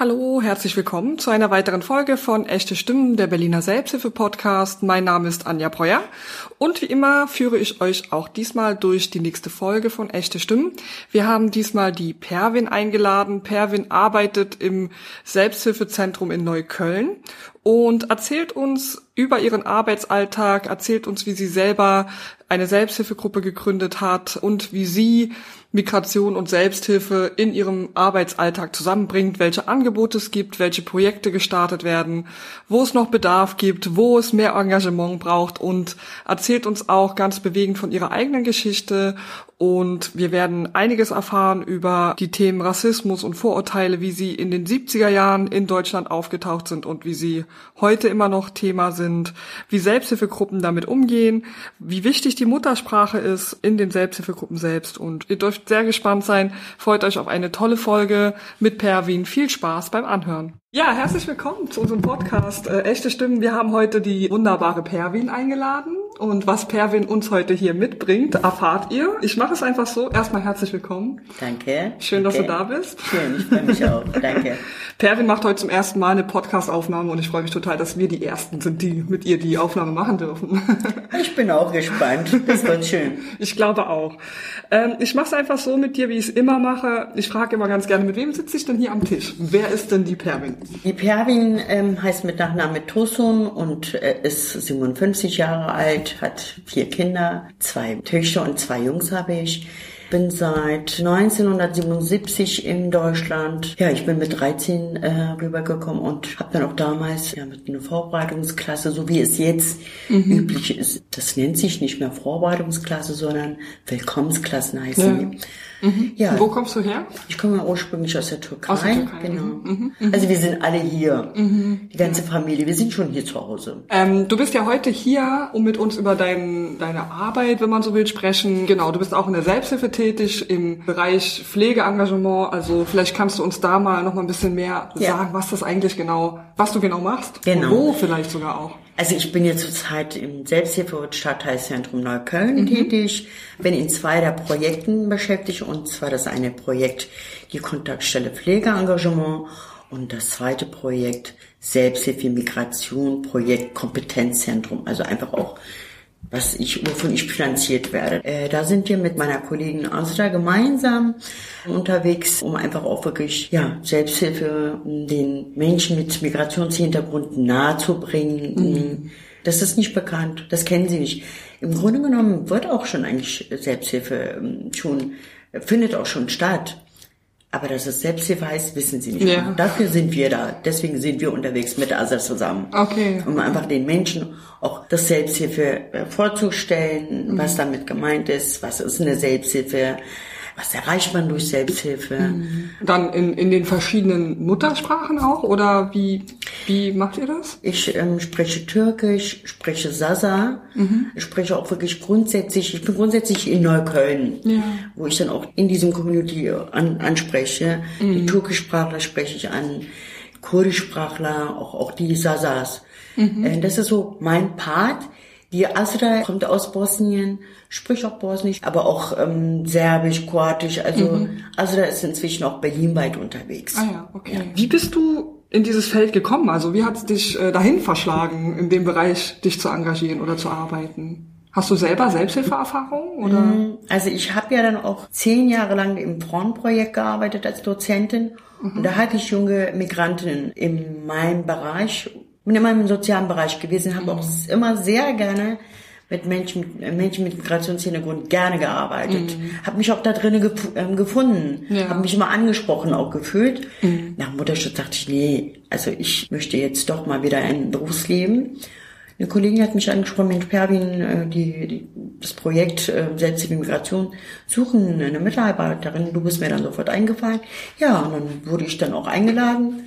Hallo, herzlich willkommen zu einer weiteren Folge von Echte Stimmen, der Berliner Selbsthilfe-Podcast. Mein Name ist Anja Breuer und wie immer führe ich euch auch diesmal durch die nächste Folge von Echte Stimmen. Wir haben diesmal die Perwin eingeladen. Perwin arbeitet im Selbsthilfezentrum in Neukölln und erzählt uns über ihren Arbeitsalltag, erzählt uns, wie sie selber eine Selbsthilfegruppe gegründet hat und wie sie Migration und Selbsthilfe in ihrem Arbeitsalltag zusammenbringt, welche Angebote es gibt, welche Projekte gestartet werden, wo es noch Bedarf gibt, wo es mehr Engagement braucht und erzählt uns auch ganz bewegend von ihrer eigenen Geschichte und wir werden einiges erfahren über die Themen Rassismus und Vorurteile, wie sie in den 70er Jahren in Deutschland aufgetaucht sind und wie sie heute immer noch Thema sind, wie Selbsthilfegruppen damit umgehen, wie wichtig die Muttersprache ist in den Selbsthilfegruppen selbst. Und ihr dürft sehr gespannt sein. Freut euch auf eine tolle Folge mit Perwin. Viel Spaß beim Anhören. Ja, herzlich willkommen zu unserem Podcast äh, Echte Stimmen. Wir haben heute die wunderbare Perwin eingeladen und was Perwin uns heute hier mitbringt, erfahrt ihr. Ich mache es einfach so. Erstmal herzlich willkommen. Danke. Schön, danke. dass du da bist. Schön, ich freue mich auch. Danke. Perwin macht heute zum ersten Mal eine Podcast-Aufnahme und ich freue mich total, dass wir die Ersten sind, die mit ihr die Aufnahme machen dürfen. Ich bin auch gespannt. Das wird schön. Ich glaube auch. Ähm, ich mache es einfach so mit dir, wie ich es immer mache. Ich frage immer ganz gerne, mit wem sitze ich denn hier am Tisch? Wer ist denn die Perwin? Die Perwin ähm, heißt mit Nachname Tosun und äh, ist 57 Jahre alt, hat vier Kinder, zwei Töchter und zwei Jungs habe ich. Bin seit 1977 in Deutschland. Ja, ich bin mit 13 äh, rübergekommen und habe dann auch damals ja mit einer Vorbereitungsklasse, so wie es jetzt mhm. üblich ist. Das nennt sich nicht mehr Vorbereitungsklasse, sondern Willkommensklassen heißen ja. Mhm. Ja. Wo kommst du her? Ich komme ursprünglich aus der Türkei. Aus der Türkei. Genau. Mhm. Mhm. Also wir sind alle hier. Mhm. Die ganze Familie. Wir sind schon hier zu Hause. Ähm, du bist ja heute hier, um mit uns über dein, deine Arbeit, wenn man so will, sprechen. Genau, du bist auch in der Selbsthilfe tätig im Bereich Pflegeengagement. Also vielleicht kannst du uns da mal noch mal ein bisschen mehr ja. sagen, was das eigentlich genau, was du genau machst. Genau. Und wo vielleicht sogar auch. Also ich bin jetzt zurzeit im Selbsthilfe- und Stadtteilzentrum Neukölln mhm. tätig, bin in zwei der Projekten beschäftigt und zwar das eine Projekt die Kontaktstelle Pflegeengagement und das zweite Projekt Selbsthilfe Migration Projekt Kompetenzzentrum, also einfach auch was ich, wovon ich finanziert werde. Äh, da sind wir mit meiner Kollegin Asra gemeinsam unterwegs, um einfach auch wirklich, ja, Selbsthilfe den Menschen mit Migrationshintergrund nahezubringen. Mhm. Das ist nicht bekannt. Das kennen sie nicht. Im Grunde genommen wird auch schon eigentlich Selbsthilfe ähm, schon, findet auch schon statt. Aber dass es Selbsthilfe heißt, wissen sie nicht. Ja. Dafür sind wir da. Deswegen sind wir unterwegs mit ASA zusammen. Okay. Um einfach den Menschen auch das Selbsthilfe äh, vorzustellen, mhm. was damit gemeint ist, was ist eine Selbsthilfe, was erreicht man durch Selbsthilfe. Mhm. Dann in, in den verschiedenen Muttersprachen auch oder wie, wie macht ihr das? Ich ähm, spreche Türkisch, spreche Sasa, mhm. ich spreche auch wirklich grundsätzlich, ich bin grundsätzlich in Neukölln, ja. wo ich dann auch in diesem Community an, anspreche. Mhm. Die Türkischsprachler spreche ich an, Kurdischsprachler, auch, auch die Sasas. Mhm. Äh, das ist so mein Part. Die Asra kommt aus Bosnien, spricht auch Bosnisch, aber auch ähm, Serbisch, Kroatisch. Also mhm. Asra ist inzwischen auch berlinweit unterwegs. Ah ja, okay. Ja. Wie bist du in dieses Feld gekommen? Also wie hat es dich äh, dahin verschlagen, in dem Bereich dich zu engagieren oder zu arbeiten? Hast du selber Selbsthilfeerfahrung oder? Mm, also ich habe ja dann auch zehn Jahre lang im Frauenprojekt gearbeitet als Dozentin mhm. und da hatte ich junge Migrantinnen in meinem Bereich bin immer im sozialen Bereich gewesen, habe auch mhm. immer sehr gerne mit Menschen, Menschen mit Migrationshintergrund gerne gearbeitet. Mhm. Habe mich auch da drinnen gef ähm, gefunden, ja. habe mich immer angesprochen auch gefühlt. Mhm. Nach Mutterschutz dachte ich, nee, also ich möchte jetzt doch mal wieder ein Berufsleben. Eine Kollegin hat mich angesprochen, Mensch, Perwin, äh, die, die, das Projekt äh, Selbsthilfe Migration suchen eine Mitarbeiterin. Du bist mir dann sofort eingefallen. Ja, und dann wurde ich dann auch eingeladen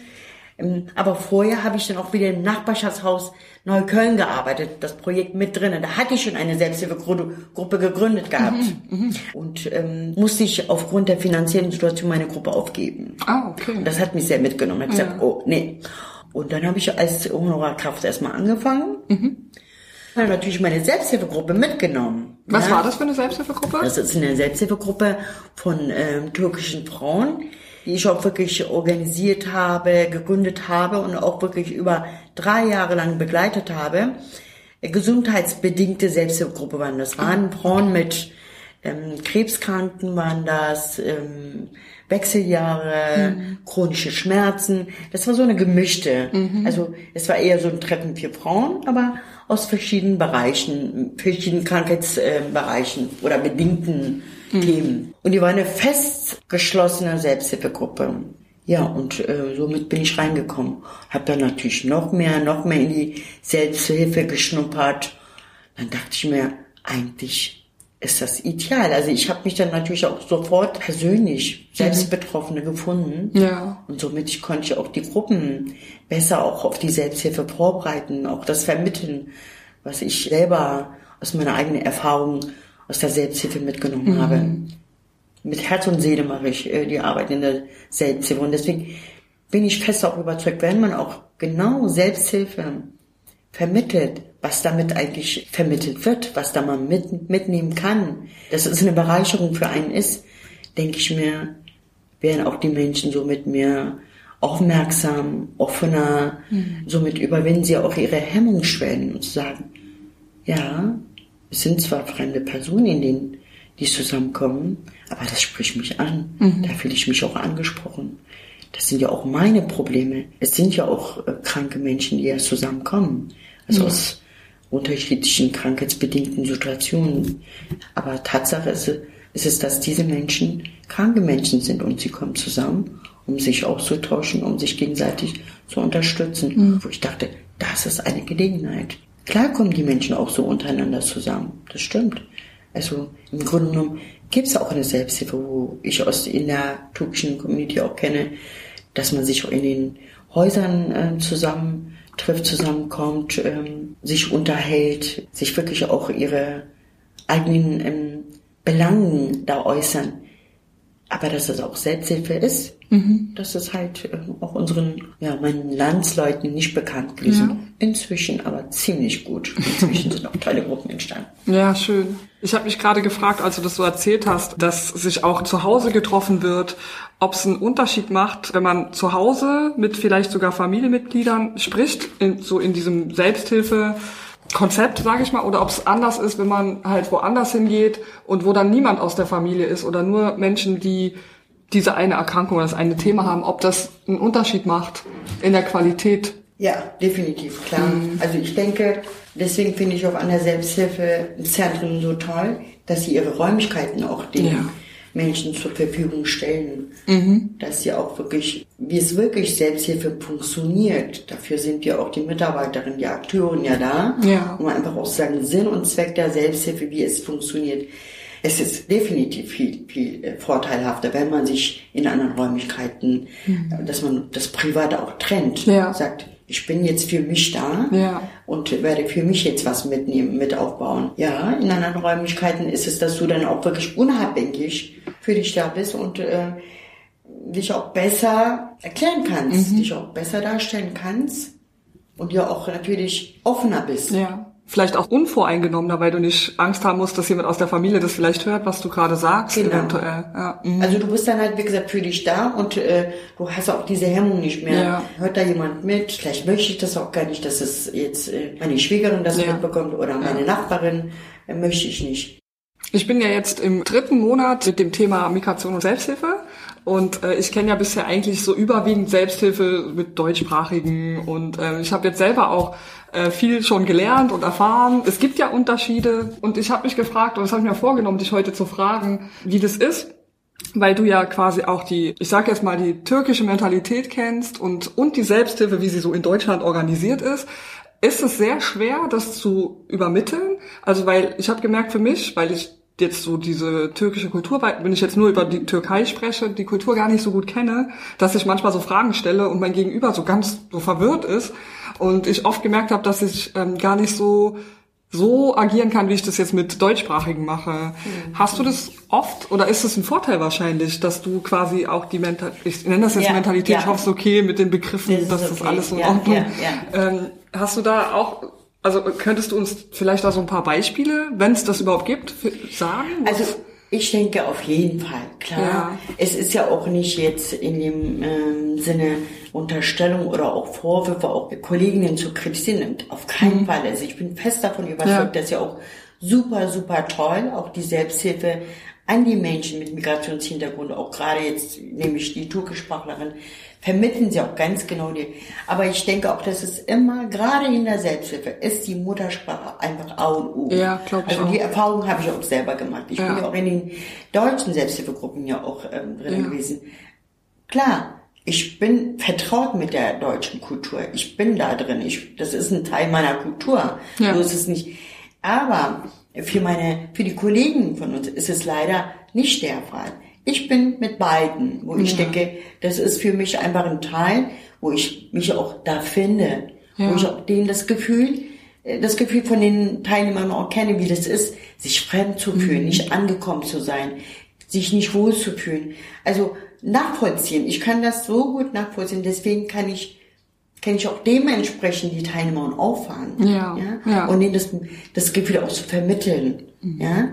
aber vorher habe ich dann auch wieder im Nachbarschaftshaus Neukölln gearbeitet, das Projekt mit drinnen. Da hatte ich schon eine Selbsthilfegruppe gegründet gehabt. Mhm, mhm, und ähm, musste ich aufgrund der finanziellen Situation meine Gruppe aufgeben. Ah, okay. Und das hat mich sehr mitgenommen. Ich habe ja. gesagt, oh, nee. Und dann habe ich als Honorarkraft erstmal angefangen. Mhm. Habe natürlich meine Selbsthilfegruppe mitgenommen. Was ja. war das für eine Selbsthilfegruppe? Das ist eine Selbsthilfegruppe von ähm, türkischen Frauen, die ich auch wirklich organisiert habe, gegründet habe und auch wirklich über drei Jahre lang begleitet habe. Gesundheitsbedingte Selbsthilfegruppe waren das. Waren Frauen mit ähm, Krebskranken, waren das ähm, Wechseljahre, mhm. chronische Schmerzen. Das war so eine gemischte. Mhm. Also es war eher so ein Treffen für Frauen, aber aus verschiedenen Bereichen, verschiedenen Krankheitsbereichen äh, oder bedingten. Themen. Und die war eine fest geschlossene Selbsthilfegruppe. Ja, und äh, somit bin ich reingekommen. Hab dann natürlich noch mehr, noch mehr in die Selbsthilfe geschnuppert. Dann dachte ich mir, eigentlich ist das ideal. Also ich habe mich dann natürlich auch sofort persönlich selbst mhm. Betroffene gefunden. Ja. Und somit ich konnte ich auch die Gruppen besser auch auf die Selbsthilfe vorbereiten, auch das vermitteln, was ich selber aus meiner eigenen Erfahrung aus der Selbsthilfe mitgenommen mhm. habe. Mit Herz und Seele mache ich äh, die Arbeit in der Selbsthilfe. Und deswegen bin ich fest auch überzeugt, wenn man auch genau Selbsthilfe vermittelt, was damit eigentlich vermittelt wird, was da man mit, mitnehmen kann, dass es eine Bereicherung für einen ist, denke ich mir, werden auch die Menschen so mit mir aufmerksam, offener, mhm. somit überwinden sie auch ihre Hemmungsschwellen und sagen, ja, es sind zwar fremde Personen, in denen die zusammenkommen, aber das spricht mich an. Mhm. Da fühle ich mich auch angesprochen. Das sind ja auch meine Probleme. Es sind ja auch äh, kranke Menschen, die ja zusammenkommen. Also ja. aus unterschiedlichen krankheitsbedingten Situationen. Aber Tatsache ist, ist es, dass diese Menschen kranke Menschen sind und sie kommen zusammen, um sich auszutauschen, um sich gegenseitig zu unterstützen. Mhm. Wo ich dachte, das ist eine Gelegenheit. Klar kommen die Menschen auch so untereinander zusammen. Das stimmt. Also im Grunde genommen gibt es auch eine Selbsthilfe, wo ich aus in der türkischen Community auch kenne, dass man sich auch in den Häusern äh, zusammen trifft, zusammenkommt, ähm, sich unterhält, sich wirklich auch ihre eigenen ähm, Belangen da äußern. Aber dass es auch Selbsthilfe ist, mhm. das ist halt äh, auch unseren, ja, meinen Landsleuten nicht bekannt gewesen. Ja. Inzwischen aber ziemlich gut. Inzwischen sind auch tolle Gruppen entstanden. Ja, schön. Ich habe mich gerade gefragt, als du das so erzählt hast, dass sich auch zu Hause getroffen wird, ob es einen Unterschied macht, wenn man zu Hause mit vielleicht sogar Familienmitgliedern spricht, in, so in diesem Selbsthilfe. Konzept, sage ich mal, oder ob es anders ist, wenn man halt woanders hingeht und wo dann niemand aus der Familie ist oder nur Menschen, die diese eine Erkrankung oder das eine Thema haben, ob das einen Unterschied macht in der Qualität. Ja, definitiv, klar. Mhm. Also ich denke, deswegen finde ich auch an der Selbsthilfezentren so toll, dass sie ihre Räumlichkeiten auch den ja. Menschen zur Verfügung stellen. Mhm. Dass sie auch wirklich, wie es wirklich Selbsthilfe funktioniert, dafür sind ja auch die Mitarbeiterinnen, die Akteuren ja da, ja. um einfach auch sagen, Sinn und Zweck der Selbsthilfe, wie es funktioniert. Es ist definitiv viel, viel äh, vorteilhafter, wenn man sich in anderen Räumlichkeiten, mhm. dass man das Private auch trennt, ja. sagt, ich bin jetzt für mich da ja. und werde für mich jetzt was mitnehmen, mit aufbauen. Ja, in anderen Räumlichkeiten ist es, dass du dann auch wirklich unabhängig für dich da bist und äh, dich auch besser erklären kannst, mhm. dich auch besser darstellen kannst und ja auch natürlich offener bist. Ja vielleicht auch unvoreingenommener, weil du nicht Angst haben musst, dass jemand aus der Familie das vielleicht hört, was du gerade sagst, genau. eventuell. Ja. Mhm. Also du bist dann halt, wie gesagt, für dich da und äh, du hast auch diese Hemmung nicht mehr. Ja. Hört da jemand mit? Vielleicht möchte ich das auch gar nicht, dass es jetzt äh, meine Schwiegerin das ja. mitbekommt oder meine. Nachbarin. Äh, möchte ich nicht. Ich bin ja jetzt im dritten Monat mit dem Thema Migration und Selbsthilfe. Und äh, ich kenne ja bisher eigentlich so überwiegend Selbsthilfe mit Deutschsprachigen und äh, ich habe jetzt selber auch äh, viel schon gelernt und erfahren. Es gibt ja Unterschiede und ich habe mich gefragt, und das habe mir vorgenommen, dich heute zu fragen, wie das ist, weil du ja quasi auch die, ich sage jetzt mal, die türkische Mentalität kennst und, und die Selbsthilfe, wie sie so in Deutschland organisiert ist. Ist es sehr schwer, das zu übermitteln? Also weil ich habe gemerkt für mich, weil ich jetzt so diese türkische Kultur, wenn ich jetzt nur über die Türkei spreche, die Kultur gar nicht so gut kenne, dass ich manchmal so Fragen stelle und mein Gegenüber so ganz so verwirrt ist und ich oft gemerkt habe, dass ich ähm, gar nicht so so agieren kann, wie ich das jetzt mit Deutschsprachigen mache. Mhm. Hast du das oft oder ist es ein Vorteil wahrscheinlich, dass du quasi auch die Mentalität, ich nenne das jetzt ja, Mentalität, ja. ich hoffe es okay mit den Begriffen, das dass okay. das alles so in ja, Ordnung. Ähm, hast du da auch also könntest du uns vielleicht da so ein paar Beispiele, wenn es das überhaupt gibt, sagen? Also Ich denke auf jeden Fall, klar. Ja. Es ist ja auch nicht jetzt in dem ähm, Sinne Unterstellung oder auch Vorwürfe, auch Kolleginnen zu kritisieren. Auf keinen mhm. Fall. Also ich bin fest davon überzeugt, ja. dass ja auch super, super toll, auch die Selbsthilfe an die Menschen mit Migrationshintergrund, auch gerade jetzt nämlich die Türkischsprachlerin, vermitteln sie auch ganz genau die. Aber ich denke auch, dass es immer, gerade in der Selbsthilfe, ist die Muttersprache einfach A und O. Ja, glaube ich Also die Erfahrung habe ich auch selber gemacht. Ich ja. bin ja auch in den deutschen Selbsthilfegruppen ja auch ähm, drin ja. gewesen. Klar, ich bin vertraut mit der deutschen Kultur. Ich bin da drin. Ich, das ist ein Teil meiner Kultur. Ja. So ist es nicht. Aber für meine, für die Kollegen von uns ist es leider nicht der Fall. Ich bin mit beiden, wo ich denke, das ist für mich einfach ein Teil, wo ich mich auch da finde, ja. wo ich auch denen das Gefühl, äh, das Gefühl von den Teilnehmern auch kenne, wie das ist, sich fremd zu fühlen, mhm. nicht angekommen zu sein, sich nicht wohl zu fühlen. Also nachvollziehen. Ich kann das so gut nachvollziehen. Deswegen kann ich kann ich auch dementsprechend die Teilnehmer auffahren. Ja, ja? ja. Und ihnen das, das Gefühl auch zu vermitteln. Mhm. Ja,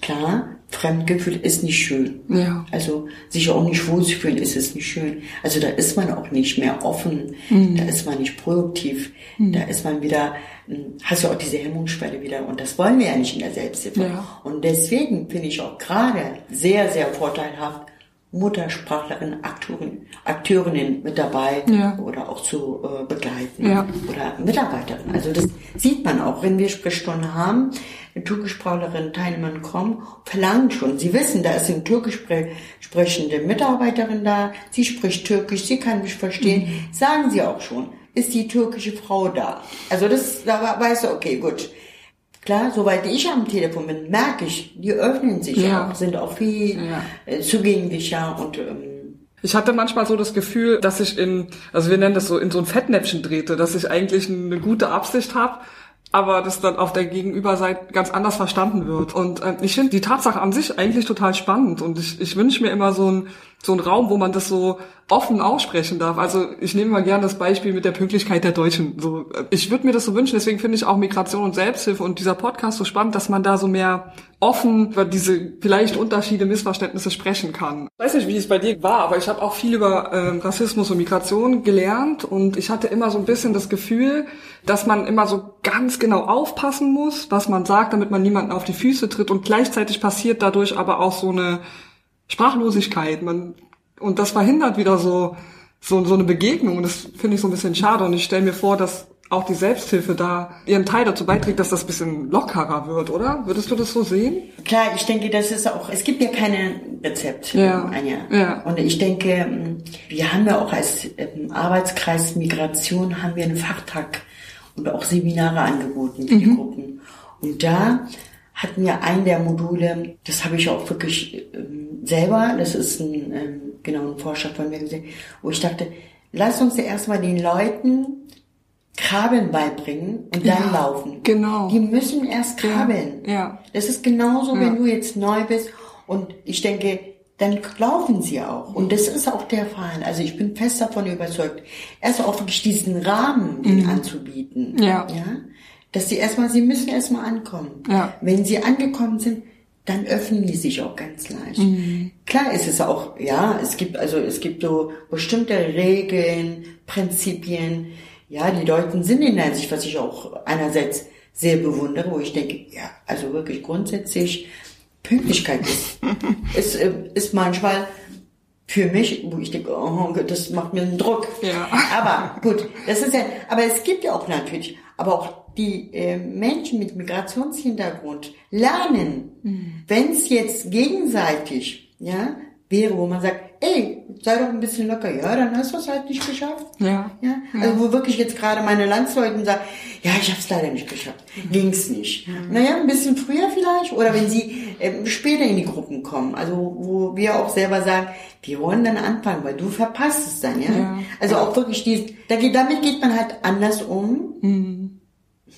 klar, Fremdgefühl ist nicht schön. Ja. Also sich auch nicht wohlzufühlen ist es nicht schön. Also da ist man auch nicht mehr offen, mhm. da ist man nicht produktiv, mhm. da ist man wieder, hm, hast ja auch diese Hemmungsschwelle wieder und das wollen wir ja nicht in der Selbsthilfe. Ja. Und deswegen finde ich auch gerade sehr, sehr vorteilhaft, Muttersprachlerin, Akteurin, Akteurinnen mit dabei ja. oder auch zu äh, begleiten ja. oder Mitarbeiterin. Also das sieht man auch, wenn wir Sprechstunden haben, eine Türkischsprachlerin, Teilnehmer kommen, verlangen schon. Sie wissen, da ist eine türkisch sprechende Mitarbeiterin da, sie spricht Türkisch, sie kann mich verstehen, mhm. sagen sie auch schon, ist die türkische Frau da. Also das, da weißt du, okay, gut Klar, soweit ich am Telefon bin, merke ich, die öffnen sich ja. auch, sind auch viel ja. Äh, zugänglicher und ähm, ich hatte manchmal so das Gefühl, dass ich in, also wir nennen das so, in so ein Fettnäpfchen drehte, dass ich eigentlich eine gute Absicht habe, aber das dann auf der Gegenüberseite ganz anders verstanden wird. Und äh, ich finde die Tatsache an sich eigentlich total spannend und ich, ich wünsche mir immer so ein so ein Raum, wo man das so offen aussprechen darf. Also ich nehme mal gerne das Beispiel mit der Pünktlichkeit der Deutschen. So, ich würde mir das so wünschen, deswegen finde ich auch Migration und Selbsthilfe und dieser Podcast so spannend, dass man da so mehr offen über diese vielleicht Unterschiede, Missverständnisse sprechen kann. Ich weiß nicht, wie es bei dir war, aber ich habe auch viel über ähm, Rassismus und Migration gelernt und ich hatte immer so ein bisschen das Gefühl, dass man immer so ganz genau aufpassen muss, was man sagt, damit man niemanden auf die Füße tritt und gleichzeitig passiert dadurch aber auch so eine Sprachlosigkeit. Man, und das verhindert wieder so, so, so eine Begegnung. Und das finde ich so ein bisschen schade. Und ich stelle mir vor, dass auch die Selbsthilfe da ihren Teil dazu beiträgt, dass das ein bisschen lockerer wird, oder? Würdest du das so sehen? Klar, ich denke, das ist auch, es gibt ja keine Rezept, ja. Anja. Ja. Und ich denke, wir haben ja auch als ähm, Arbeitskreis Migration haben wir einen Fachtag und auch Seminare angeboten für mhm. die Gruppen. Und da hatten wir ein der Module, das habe ich auch wirklich ähm, selber, das ist ein, ähm, genau ein Forscher von mir gesehen, wo ich dachte, lass uns ja erstmal den Leuten Krabbeln beibringen und dann ja, laufen. Genau. Die müssen erst krabbeln. Ja. ja. Das ist genauso, ja. wenn du jetzt neu bist und ich denke, dann laufen sie auch. Und das ist auch der Fall. Also ich bin fest davon überzeugt, erst auch wirklich diesen Rahmen mhm. anzubieten. Ja. ja dass sie erstmal, sie müssen erstmal ankommen. Ja. Wenn sie angekommen sind, dann öffnen die sich auch ganz leicht. Mhm. Klar ist es auch, ja, es gibt also es gibt so bestimmte Regeln, Prinzipien. Ja, die Deutschen sind in der Sicht, was ich auch einerseits sehr bewundere, wo ich denke, ja, also wirklich grundsätzlich Pünktlichkeit ist, ist, äh, ist manchmal für mich, wo ich denke, oh, das macht mir einen Druck. Ja. Aber gut, das ist ja, aber es gibt ja auch natürlich, aber auch die äh, Menschen mit Migrationshintergrund lernen, mhm. wenn es jetzt gegenseitig ja, wäre, wo man sagt, ey, sei doch ein bisschen locker, ja, dann hast du es halt nicht geschafft. Ja. ja. Also wo wirklich jetzt gerade meine Landsleute sagen, ja, ich habe es leider nicht geschafft, mhm. ging's nicht. Mhm. Naja, ein bisschen früher vielleicht oder wenn sie äh, später in die Gruppen kommen, also wo wir auch selber sagen, wir wollen dann anfangen, weil du verpasst es dann, ja. ja. Also auch wirklich dies, da geht, damit geht man halt anders um. Mhm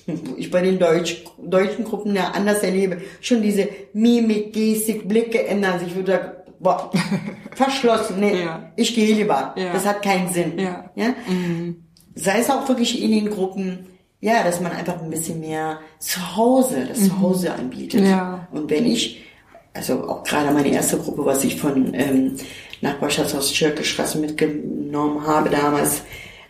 ich bei den Deutsch, deutschen Gruppen ja anders erlebe, schon diese Mimik, Gestik, Blicke ändern sich. Ich würde sagen, boah, verschlossen, nee, ja. ich gehe lieber. Ja. Das hat keinen Sinn. Ja. ja? Mhm. Sei es auch wirklich in den Gruppen, ja, dass man einfach ein bisschen mehr zu Hause, das mhm. Zuhause anbietet. Ja. Und wenn ich also auch gerade meine erste Gruppe, was ich von ähm, Nachbarschaftshaus Türkischstraße mitgenommen habe damals,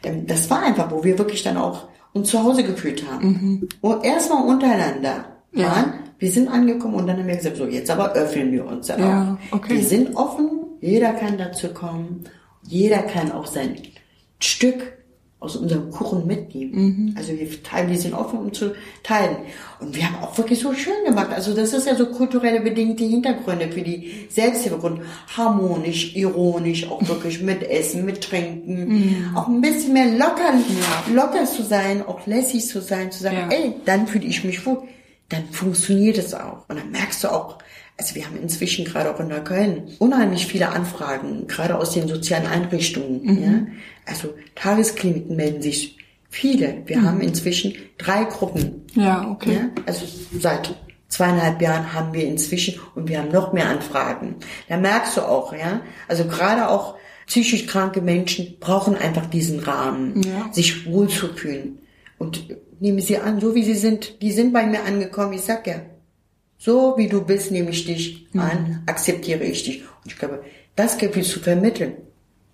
ähm, das war einfach, wo wir wirklich dann auch uns zu Hause gefühlt haben. Mhm. Und erstmal untereinander ja. waren. Wir sind angekommen und dann haben wir gesagt, so jetzt aber öffnen wir uns ja, auch. Okay. Wir sind offen, jeder kann dazu kommen, jeder kann auch sein Stück aus unserem Kuchen mitnehmen. Mhm. Also wir teilen, wir sind offen, um zu teilen. Und wir haben auch wirklich so schön gemacht. Also das ist ja so kulturelle bedingte Hintergründe für die Selbsthilfegruppen. Harmonisch, ironisch, auch wirklich mit Essen, mit Trinken. Mhm. Auch ein bisschen mehr locker, ja. locker zu sein, auch lässig zu sein, zu sagen, ja. ey, dann fühle ich mich wohl. Dann funktioniert es auch. Und dann merkst du auch, also wir haben inzwischen gerade auch in Neukölln unheimlich viele Anfragen, gerade aus den sozialen Einrichtungen. Mhm. Ja? Also Tageskliniken melden sich viele. Wir mhm. haben inzwischen drei Gruppen. Ja, okay. Ja? Also seit zweieinhalb Jahren haben wir inzwischen und wir haben noch mehr Anfragen. Da merkst du auch, ja. Also gerade auch psychisch kranke Menschen brauchen einfach diesen Rahmen, ja. sich wohlzufühlen. Und nehme sie an, so wie sie sind. Die sind bei mir angekommen. Ich sag ja, so wie du bist, nehme ich dich mhm. an, akzeptiere ich dich. Und ich glaube, das Gefühl zu vermitteln,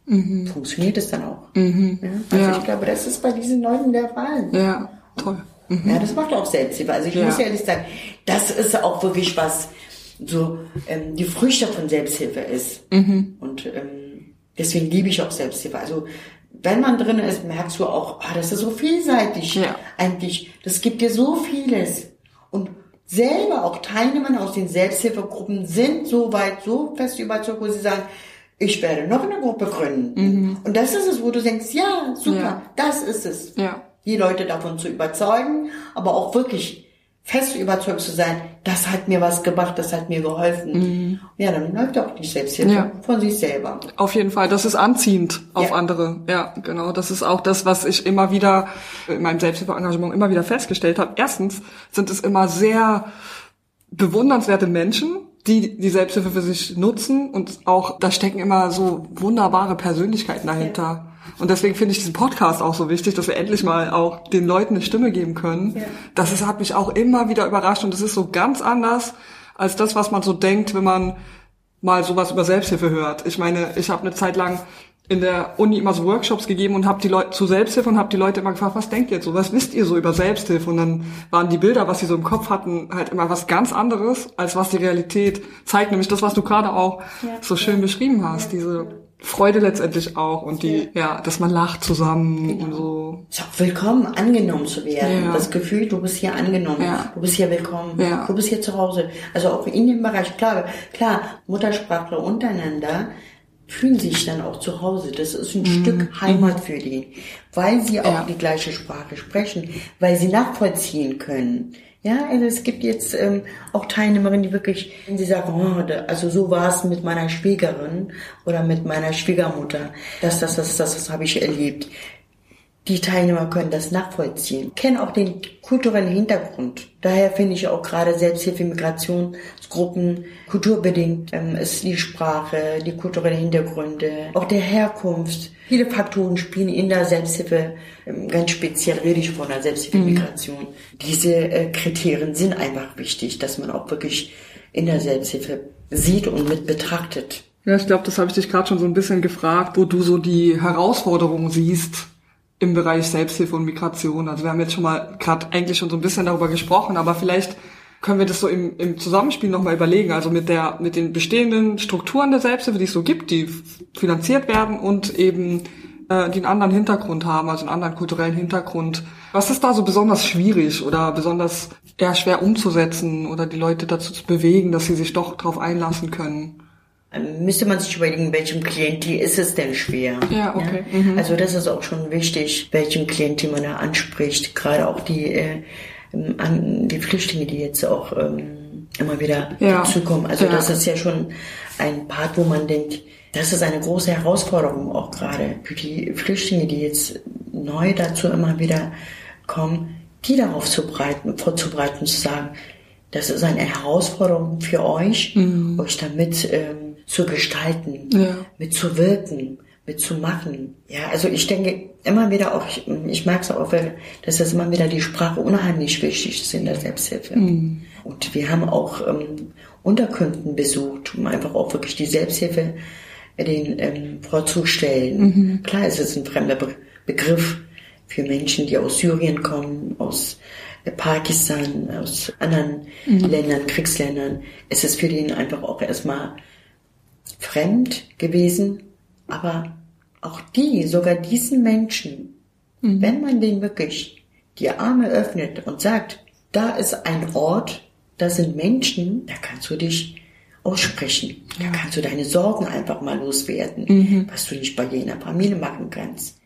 mhm. funktioniert es dann auch. Mhm. Ja? Also ja. ich glaube, das ist bei diesen Leuten der Fall. Ja, toll. Mhm. Ja, das macht auch Selbsthilfe. Also ich ja. muss ehrlich sagen, das ist auch wirklich was, so ähm, die Früchte von Selbsthilfe ist. Mhm. Und ähm, deswegen liebe ich auch Selbsthilfe. Also wenn man drin ist, merkst du auch, ah, das ist so vielseitig ja. eigentlich. Das gibt dir so vieles. Und selber auch Teilnehmer aus den Selbsthilfegruppen sind so weit, so fest überzeugt, wo sie sagen, ich werde noch eine Gruppe gründen. Mhm. Und das ist es, wo du denkst, ja, super, ja. das ist es. Ja. Die Leute davon zu überzeugen, aber auch wirklich fest überzeugt zu sein, das hat mir was gebracht, das hat mir geholfen. Mhm. Ja, dann läuft auch die Selbsthilfe ja. von sich selber. Auf jeden Fall, das ist anziehend auf ja. andere. Ja, genau. Das ist auch das, was ich immer wieder in meinem Selbsthilfeengagement immer wieder festgestellt habe. Erstens sind es immer sehr bewundernswerte Menschen, die die Selbsthilfe für sich nutzen und auch da stecken immer so wunderbare Persönlichkeiten dahinter. Ja. Und deswegen finde ich diesen Podcast auch so wichtig, dass wir endlich mal auch den Leuten eine Stimme geben können. Ja. Das ist, hat mich auch immer wieder überrascht und das ist so ganz anders als das, was man so denkt, wenn man mal sowas über Selbsthilfe hört. Ich meine, ich habe eine Zeit lang in der Uni immer so Workshops gegeben und habe die Leute zu Selbsthilfe und habe die Leute immer gefragt, was denkt ihr so, was wisst ihr so über Selbsthilfe? Und dann waren die Bilder, was sie so im Kopf hatten, halt immer was ganz anderes, als was die Realität zeigt, nämlich das, was du gerade auch ja, so schön ja. beschrieben hast, ja. diese Freude letztendlich auch und die, ja, dass man lacht zusammen genau. und so. Ist auch willkommen, angenommen zu werden. Ja. Das Gefühl, du bist hier angenommen, ja. du bist hier willkommen, ja. du bist hier zu Hause. Also auch in dem Bereich, klar, klar, Muttersprachler untereinander fühlen sich dann auch zu Hause. Das ist ein mhm. Stück Heimat für die, weil sie auch die gleiche Sprache sprechen, weil sie nachvollziehen können. Ja, also es gibt jetzt ähm, auch Teilnehmerinnen, die wirklich, wenn sie sagen, oh, also so war es mit meiner Schwiegerin oder mit meiner Schwiegermutter, das, das, das, das, das habe ich erlebt. Die Teilnehmer können das nachvollziehen, kennen auch den kulturellen Hintergrund. Daher finde ich auch gerade Selbsthilfe, Migrationsgruppen kulturbedingt ähm, ist die Sprache, die kulturellen Hintergründe, auch der Herkunft. Viele Faktoren spielen in der Selbsthilfe, ähm, ganz speziell rede ich von der Selbsthilfe-Migration. Mhm. Diese äh, Kriterien sind einfach wichtig, dass man auch wirklich in der Selbsthilfe sieht und mit betrachtet. Ja, ich glaube, das habe ich dich gerade schon so ein bisschen gefragt, wo du so die Herausforderungen siehst im Bereich Selbsthilfe und Migration. Also wir haben jetzt schon mal gerade eigentlich schon so ein bisschen darüber gesprochen, aber vielleicht können wir das so im, im Zusammenspiel nochmal überlegen. Also mit der, mit den bestehenden Strukturen der Selbsthilfe, die es so gibt, die finanziert werden und eben äh, die einen anderen Hintergrund haben, also einen anderen kulturellen Hintergrund. Was ist da so besonders schwierig oder besonders eher schwer umzusetzen oder die Leute dazu zu bewegen, dass sie sich doch darauf einlassen können? Müsste man sich überlegen, welchem Klientel ist es denn schwer. Ja, okay. Ja? Mhm. Also das ist auch schon wichtig, welchem Klientel man da anspricht. Gerade auch die, äh, an die Flüchtlinge, die jetzt auch ähm, immer wieder ja. dazukommen. Also ja. das ist ja schon ein Part, wo man denkt, das ist eine große Herausforderung auch gerade für die Flüchtlinge, die jetzt neu dazu immer wieder kommen, die darauf zu bereiten, vorzubereiten, zu sagen, das ist eine Herausforderung für euch, mhm. euch damit ähm, zu gestalten, ja. mitzuwirken, mitzumachen. Ja, also ich denke immer wieder auch, ich, ich merke es auch, dass das immer wieder die Sprache unheimlich wichtig ist in der Selbsthilfe. Mhm. Und wir haben auch ähm, Unterkünften besucht, um einfach auch wirklich die Selbsthilfe den ähm, vorzustellen. Mhm. Klar, es ist ein fremder Be Begriff für Menschen, die aus Syrien kommen, aus äh, Pakistan, aus anderen mhm. Ländern, Kriegsländern. Es ist für den einfach auch erstmal fremd gewesen, aber auch die, sogar diesen Menschen, mhm. wenn man denen wirklich die Arme öffnet und sagt, da ist ein Ort, da sind Menschen, da kannst du dich aussprechen. Da kannst du deine Sorgen einfach mal loswerden, mhm. was du nicht bei jener Familie machen kannst.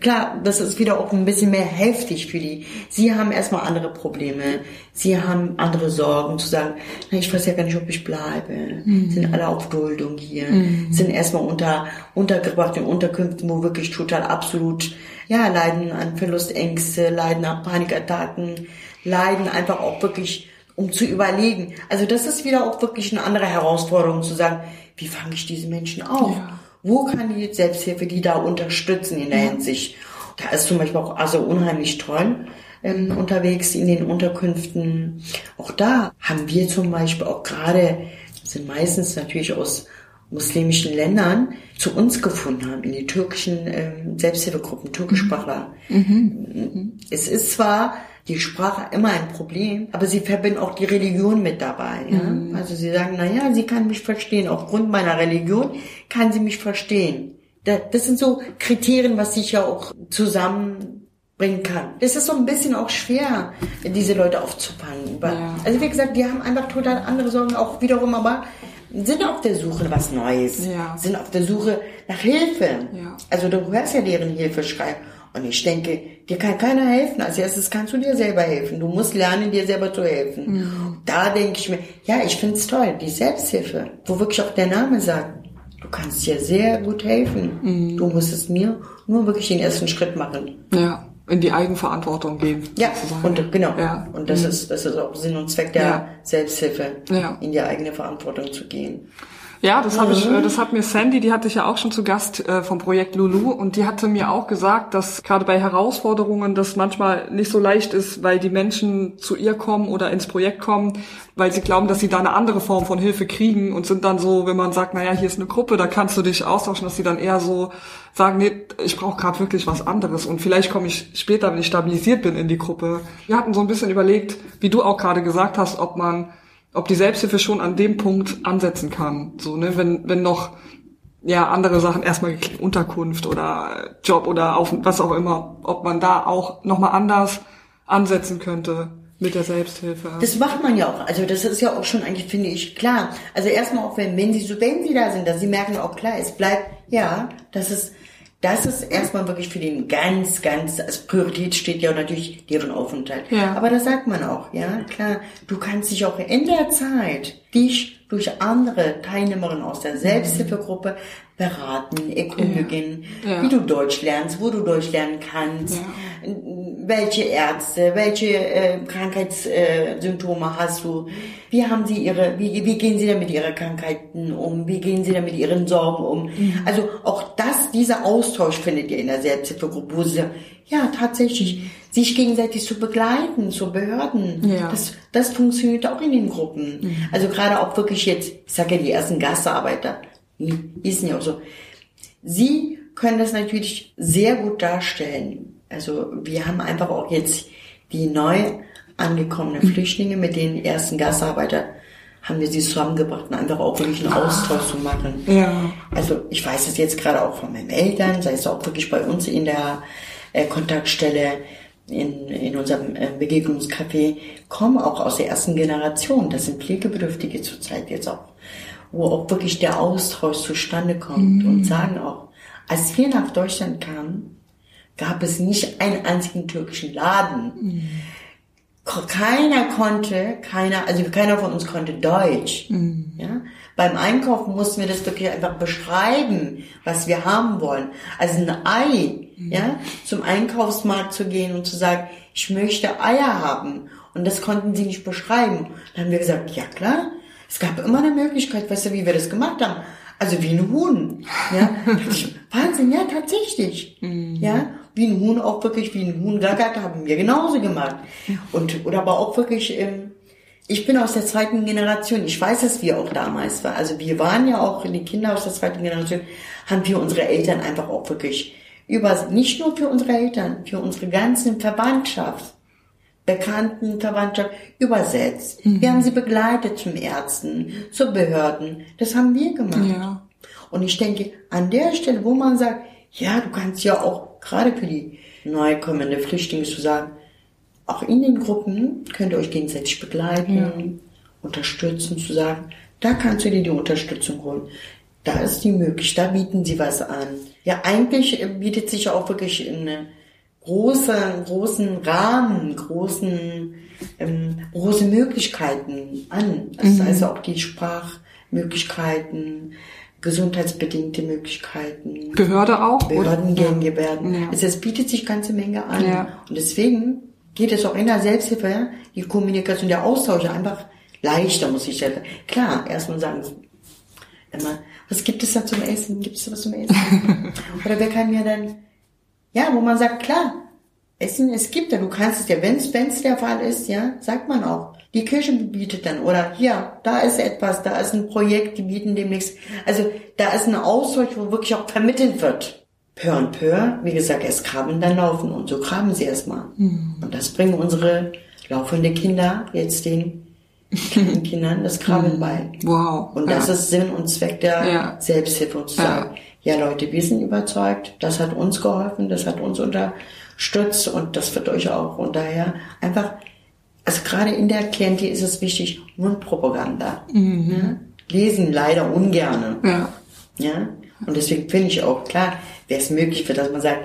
Klar, das ist wieder auch ein bisschen mehr heftig für die. Sie haben erstmal andere Probleme. Sie haben andere Sorgen zu sagen, na, ich weiß ja gar nicht, ob ich bleibe. Mhm. Sind alle auf Duldung hier. Mhm. Sind erstmal unter, untergebracht in Unterkünften, wo wirklich total absolut, ja, leiden an Verlustängste, leiden an Panikattacken, leiden einfach auch wirklich um zu überlegen. Also das ist wieder auch wirklich eine andere Herausforderung zu sagen, wie fange ich diese Menschen auf? Ja. Wo kann die Selbsthilfe die da unterstützen in der ja. Hinsicht? Da ist zum Beispiel auch also unheimlich toll ähm, unterwegs in den Unterkünften. Auch da haben wir zum Beispiel auch gerade, sind meistens natürlich aus muslimischen Ländern zu uns gefunden haben, in die türkischen ähm, Selbsthilfegruppen, Türkischsprachler. Mhm. Mhm. Es ist zwar die Sprache immer ein Problem, aber sie verbinden auch die Religion mit dabei. Ja? Mhm. Also sie sagen, na ja, sie kann mich verstehen. Aufgrund meiner Religion kann sie mich verstehen. Das sind so Kriterien, was sich ja auch zusammenbringen kann. Das ist so ein bisschen auch schwer, diese Leute aufzufangen. Ja. Also wie gesagt, die haben einfach total andere Sorgen, auch wiederum, aber sind auf der Suche nach was Neues, ja. sind auf der Suche nach Hilfe. Ja. Also du hörst ja deren Hilfeschrei. Und ich denke, dir kann keiner helfen. Als erstes kannst du dir selber helfen. Du musst lernen, dir selber zu helfen. Mhm. Da denke ich mir, ja, ich finde es toll, die Selbsthilfe, wo wirklich auch der Name sagt, du kannst dir sehr gut helfen. Mhm. Du musst es mir nur wirklich den ersten Schritt machen. Ja, in die Eigenverantwortung gehen. Ja, und genau. Ja. Und das mhm. ist das ist auch Sinn und Zweck der ja. Selbsthilfe, ja. in die eigene Verantwortung zu gehen. Ja, das habe ich, äh, das hat mir Sandy, die hatte ich ja auch schon zu Gast äh, vom Projekt Lulu und die hatte mir auch gesagt, dass gerade bei Herausforderungen das manchmal nicht so leicht ist, weil die Menschen zu ihr kommen oder ins Projekt kommen, weil sie glauben, dass sie da eine andere Form von Hilfe kriegen und sind dann so, wenn man sagt, naja, hier ist eine Gruppe, da kannst du dich austauschen, dass sie dann eher so sagen, nee, ich brauche gerade wirklich was anderes und vielleicht komme ich später, wenn ich stabilisiert bin, in die Gruppe. Wir hatten so ein bisschen überlegt, wie du auch gerade gesagt hast, ob man ob die Selbsthilfe schon an dem Punkt ansetzen kann. So, ne, wenn, wenn noch ja andere Sachen erstmal Unterkunft oder Job oder auf was auch immer, ob man da auch nochmal anders ansetzen könnte mit der Selbsthilfe. Das macht man ja auch. Also das ist ja auch schon eigentlich, finde ich, klar. Also erstmal auch wenn, wenn sie so, wenn sie da sind, dass sie merken auch klar, es bleibt, ja, das ist das ist erstmal wirklich für den ganz, ganz, als Priorität steht ja natürlich deren Aufenthalt. Ja. Aber das sagt man auch, ja, klar. Du kannst dich auch in der Zeit dich durch andere Teilnehmerinnen aus der Selbsthilfegruppe beraten, erkundigen, ja. Ja. wie du Deutsch lernst, wo du Deutsch lernen kannst, ja. Welche Ärzte, welche äh, Krankheitssymptome hast du, wie haben sie ihre, wie, wie gehen sie denn mit ihren Krankheiten um, wie gehen sie denn mit ihren Sorgen um. Mhm. Also auch das, dieser Austausch findet ihr in der Selbsthilfegruppe, wo sie ja tatsächlich sich gegenseitig zu begleiten, zu Behörden. Ja. Das, das funktioniert auch in den Gruppen. Mhm. Also gerade auch wirklich jetzt, ich sage ja die ersten Gastarbeiter, ist nicht auch so. Sie können das natürlich sehr gut darstellen. Also wir haben einfach auch jetzt die neu angekommenen Flüchtlinge mit den ersten Gastarbeiter haben wir sie zusammengebracht und einfach auch wirklich einen Austausch zu machen. Ja. Also ich weiß es jetzt gerade auch von meinen Eltern, sei es auch wirklich bei uns in der äh, Kontaktstelle, in, in unserem äh, Begegnungscafé, kommen auch aus der ersten Generation. Das sind Pflegebedürftige zurzeit jetzt auch wo auch wirklich der Austausch zustande kommt mhm. und sagen auch, als wir nach Deutschland kamen, gab es nicht einen einzigen türkischen Laden. Mhm. Keiner konnte, keiner, also keiner von uns konnte Deutsch. Mhm. Ja? Beim Einkaufen mussten wir das wirklich einfach beschreiben, was wir haben wollen. Also ein Ei, mhm. ja, zum Einkaufsmarkt zu gehen und zu sagen, ich möchte Eier haben. Und das konnten sie nicht beschreiben. Dann haben wir gesagt, ja klar, es gab immer eine Möglichkeit, weißt du, wie wir das gemacht haben. Also wie ein Huhn. Ja? Wahnsinn, ja, tatsächlich. Mhm. Ja, wie ein Huhn auch wirklich, wie ein Huhn gackert, haben wir genauso gemacht. Und, oder aber auch wirklich, ähm, ich bin aus der zweiten Generation. Ich weiß, dass wir auch damals waren. Also wir waren ja auch die Kinder aus der zweiten Generation, haben wir unsere Eltern einfach auch wirklich über, nicht nur für unsere Eltern, für unsere ganzen Verwandtschaft, Bekannten, Verwandtschaft übersetzt. Mhm. Wir haben sie begleitet zum Ärzten, zu Behörden. Das haben wir gemacht. Ja. Und ich denke, an der Stelle, wo man sagt, ja, du kannst ja auch gerade für die neu kommende Flüchtlinge zu sagen, auch in den Gruppen könnt ihr euch gegenseitig begleiten, ja. unterstützen, zu sagen, da kannst du dir die Unterstützung holen. Da ist die möglich, da bieten sie was an. Ja, eigentlich bietet sich auch wirklich eine große, großen Rahmen, großen, ähm, große Möglichkeiten an. Das mhm. heißt auch die Sprachmöglichkeiten, gesundheitsbedingte Möglichkeiten. Behörde auch? Behördengänge ja. werden. Ja. Also es bietet sich ganze Menge an. Ja. Und deswegen geht es auch in der Selbsthilfe, die Kommunikation, der Austausch einfach leichter, muss ich sagen. Klar, erstmal sagen immer, was gibt es da zum Essen? Gibt es da was zum Essen? Oder wer kann mir dann, ja, wo man sagt, klar, Essen, es gibt ja, du kannst es ja, wenn es der Fall ist, ja, sagt man auch. Die Kirche bietet dann, oder ja, da ist etwas, da ist ein Projekt, die bieten demnächst. Also da ist ein Austausch, wo wirklich auch vermittelt wird. Peur und Peur, wie gesagt, erst graben, dann laufen. Und so graben sie erstmal. Mhm. Und das bringen unsere laufende Kinder jetzt den kleinen Kindern das Krabbeln mhm. bei. Wow. Und das ja. ist Sinn und Zweck der ja. Selbsthilfe und zu sagen, ja. ja Leute, wir sind überzeugt, das hat uns geholfen, das hat uns unterstützt und das wird euch auch. Und daher einfach, also gerade in der Klientel ist es wichtig, Mundpropaganda. Mhm. Ja? Lesen leider ungerne. Ja. ja. Und deswegen finde ich auch, klar, wäre es möglich für, dass man sagt,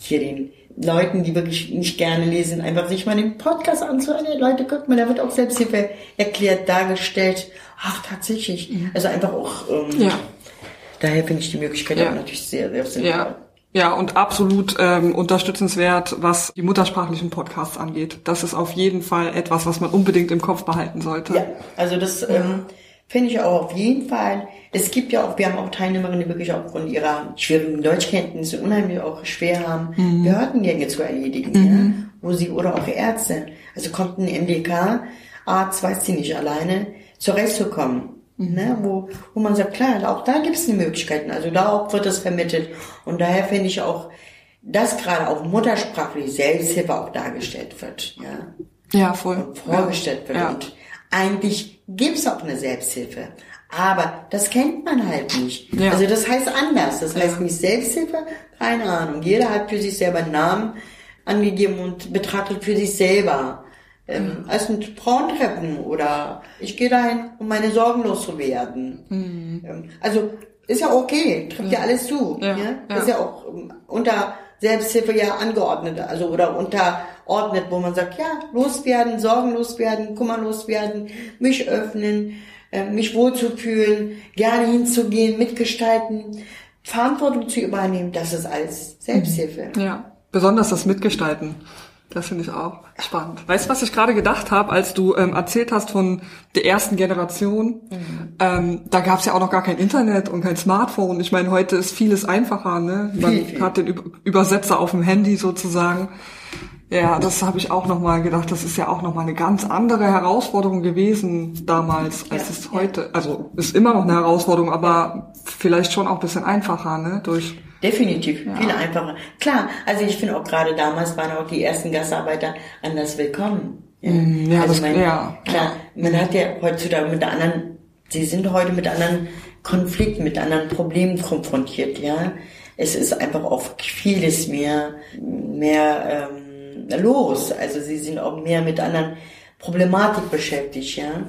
hier den Leuten, die wirklich nicht gerne lesen, einfach sich mal den Podcast anzuhören. Leute, guckt mal, da wird auch Selbsthilfe erklärt, dargestellt. Ach, tatsächlich. Mhm. Also einfach auch, ähm, ja. daher finde ich die Möglichkeit ja. auch natürlich sehr, sehr sinnvoll. Ja. Ja, und absolut ähm, unterstützenswert, was die muttersprachlichen Podcasts angeht. Das ist auf jeden Fall etwas, was man unbedingt im Kopf behalten sollte. Ja, also das ähm, finde ich auch auf jeden Fall es gibt ja auch, wir haben auch Teilnehmerinnen, die wirklich aufgrund ihrer schwierigen Deutschkenntnisse unheimlich auch schwer haben, mhm. Behördengänge zu erledigen, mhm. ja, wo sie, oder auch Ärzte. Also kommt ein MDK, Arzt weiß sie nicht alleine, zurechtzukommen. Mhm. Ne, wo, wo man sagt, klar, auch da gibt es eine Möglichkeiten, also da auch wird es vermittelt. Und daher finde ich auch, dass gerade auch muttersprachlich Selbsthilfe auch dargestellt wird, ja. Ja, voll. Und vorgestellt wird. Ja. Und eigentlich gibt es auch eine Selbsthilfe. Aber das kennt man halt nicht. Ja. Also das heißt anders. Das heißt nicht Selbsthilfe, keine Ahnung. Jeder hat für sich selber einen Namen angegeben und betrachtet für sich selber. Ähm, mhm. als ein Frauentreffen oder ich gehe dahin, um meine Sorgen loszuwerden. Mhm. Ähm, also ist ja okay, trifft ja, ja alles zu. Ja, ja? Ist ja auch ähm, unter Selbsthilfe ja angeordnet, also oder unterordnet, wo man sagt, ja, loswerden, Sorgen loswerden, Kummer loswerden, mich öffnen, äh, mich wohlzufühlen, gerne hinzugehen, mitgestalten, Verantwortung zu übernehmen, das ist alles Selbsthilfe. Ja, besonders das Mitgestalten. Das finde ich auch spannend. Weißt du, was ich gerade gedacht habe, als du ähm, erzählt hast von der ersten Generation? Mhm. Ähm, da gab es ja auch noch gar kein Internet und kein Smartphone. Ich meine, heute ist vieles einfacher. Ne? Man viel, viel. hat den Übersetzer auf dem Handy sozusagen. Ja, das habe ich auch nochmal gedacht. Das ist ja auch nochmal eine ganz andere Herausforderung gewesen damals, als ja, es heute. Ja. Also ist immer noch eine Herausforderung, aber vielleicht schon auch ein bisschen einfacher, ne? Durch Definitiv, ja. viel einfacher. Klar, also ich finde auch gerade damals waren auch die ersten Gastarbeiter anders willkommen. Ja, mm, ja, also das, mein, ja. klar, man hat ja heutzutage mit anderen, sie sind heute mit anderen Konflikten, mit anderen Problemen konfrontiert, ja. Es ist einfach oft vieles mehr, mehr ähm, los. Also sie sind auch mehr mit anderen Problematik beschäftigt, ja.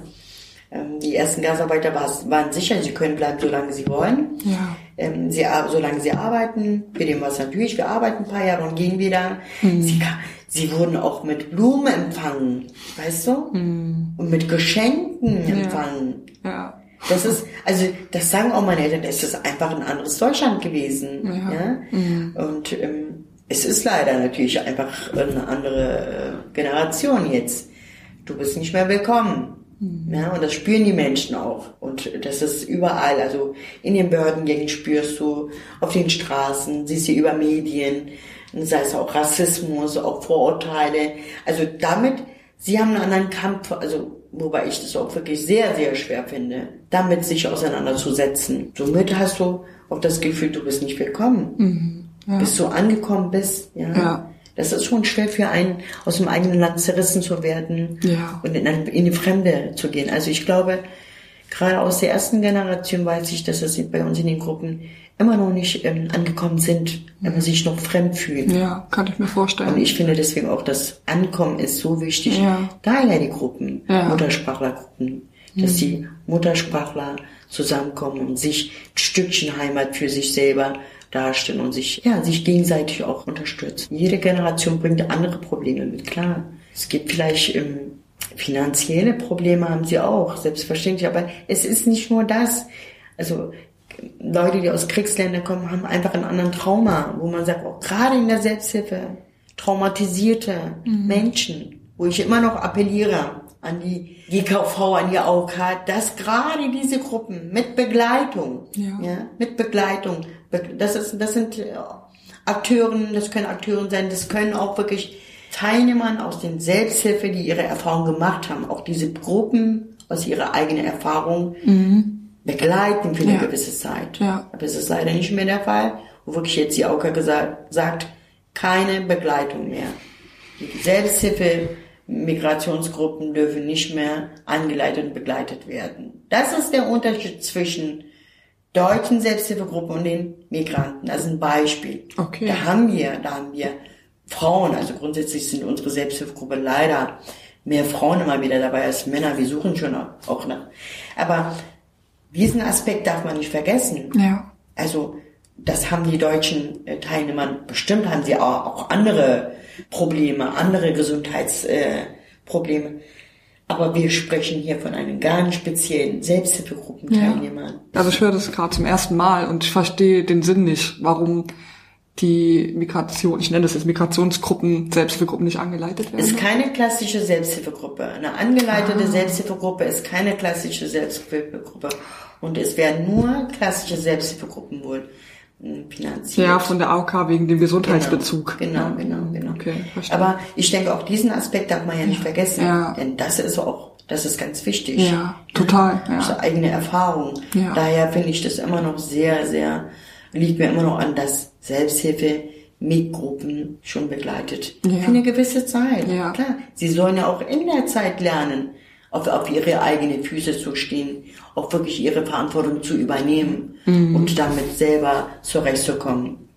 Ähm, die ersten Gasarbeiter waren sicher, sie können bleiben, solange sie wollen. Ja. Ähm, sie, solange sie arbeiten. Für den was natürlich, wir arbeiten ein paar Jahre und gehen wieder. Mhm. Sie, sie wurden auch mit Blumen empfangen, weißt du? Mhm. Und mit Geschenken ja. empfangen. Ja. Das ist, also das sagen auch meine Eltern, das ist einfach ein anderes Deutschland gewesen. Ja. ja? Mhm. Und ähm, es ist leider natürlich einfach eine andere äh, Generation jetzt. Du bist nicht mehr willkommen. Mhm. Ja, und das spüren die Menschen auch. Und das ist überall. Also in den Behördengängen spürst du, auf den Straßen, siehst du über Medien, sei es auch Rassismus, auch Vorurteile. Also damit, sie haben einen anderen Kampf, also wobei ich das auch wirklich sehr, sehr schwer finde, damit sich auseinanderzusetzen. Somit hast du auch das Gefühl, du bist nicht willkommen. Mhm, ja. Bis du angekommen bist, ja. ja. Das ist schon schwer für einen, aus dem eigenen Land zerrissen zu werden ja. und in, in die Fremde zu gehen. Also ich glaube, gerade aus der ersten Generation weiß ich, dass es bei uns in den Gruppen immer noch nicht ähm, angekommen sind, wenn man sich noch fremd fühlt. Ja, kann ich mir vorstellen. Und ich finde deswegen auch, das Ankommen ist so wichtig. Ja. Daher die Gruppen, ja. Muttersprachlergruppen, dass mhm. die Muttersprachler zusammenkommen und sich ein Stückchen Heimat für sich selber darstellen und sich, ja, sich gegenseitig auch unterstützen. Jede Generation bringt andere Probleme mit, klar. Es gibt vielleicht ähm, finanzielle Probleme haben sie auch, selbstverständlich, aber es ist nicht nur das. Also Leute, die aus Kriegsländern kommen, haben einfach einen anderen Trauma, wo man sagt, auch gerade in der Selbsthilfe, traumatisierte mhm. Menschen, wo ich immer noch appelliere an die GKV, an die AOK, dass gerade diese Gruppen mit Begleitung, ja. ja mit Begleitung, das ist, das sind äh, Akteuren, das können Akteuren sein, das können auch wirklich Teilnehmern aus den Selbsthilfe, die ihre Erfahrungen gemacht haben, auch diese Gruppen aus ihrer eigenen Erfahrung mhm begleiten für eine ja. gewisse Zeit. Ja. Aber es ist leider nicht mehr der Fall, wo wirklich jetzt die AUKA gesagt, sagt, keine Begleitung mehr. Die Selbsthilfe Migrationsgruppen dürfen nicht mehr angeleitet und begleitet werden. Das ist der Unterschied zwischen deutschen Selbsthilfegruppen und den Migranten. Das ist ein Beispiel. Okay. Da haben wir, da haben wir Frauen, also grundsätzlich sind unsere Selbsthilfegruppe leider mehr Frauen immer wieder dabei als Männer. Wir suchen schon auch nach. Aber diesen Aspekt darf man nicht vergessen. Ja. Also das haben die deutschen äh, Teilnehmer bestimmt, haben sie auch, auch andere Probleme, andere Gesundheitsprobleme. Äh, aber wir sprechen hier von einem ganz speziellen Selbsthilfegruppenteilnehmern. Ja. Also ich höre das gerade zum ersten Mal und ich verstehe den Sinn nicht, warum die Migration, ich nenne das jetzt Migrationsgruppen, Selbsthilfegruppen nicht angeleitet werden? Ist keine klassische Selbsthilfegruppe. Eine angeleitete ah. Selbsthilfegruppe ist keine klassische Selbsthilfegruppe. Und es werden nur klassische Selbsthilfegruppen wohl hm, finanziert. Ja, von der AOK wegen dem Gesundheitsbezug. Genau, genau, genau. Okay, verstehe. Aber ich denke, auch diesen Aspekt darf man ja nicht vergessen. Ja. Denn das ist auch, das ist ganz wichtig. Ja, total. Ja. Ist eigene Erfahrung. Ja. Daher finde ich das immer noch sehr, sehr, liegt mir immer noch an, dass Selbsthilfe mit Gruppen schon begleitet. Ja. Für eine gewisse Zeit. Ja. Klar. Sie sollen ja auch in der Zeit lernen, auf, auf ihre eigenen Füße zu stehen, auch wirklich ihre Verantwortung zu übernehmen mhm. und damit selber zurechtzukommen.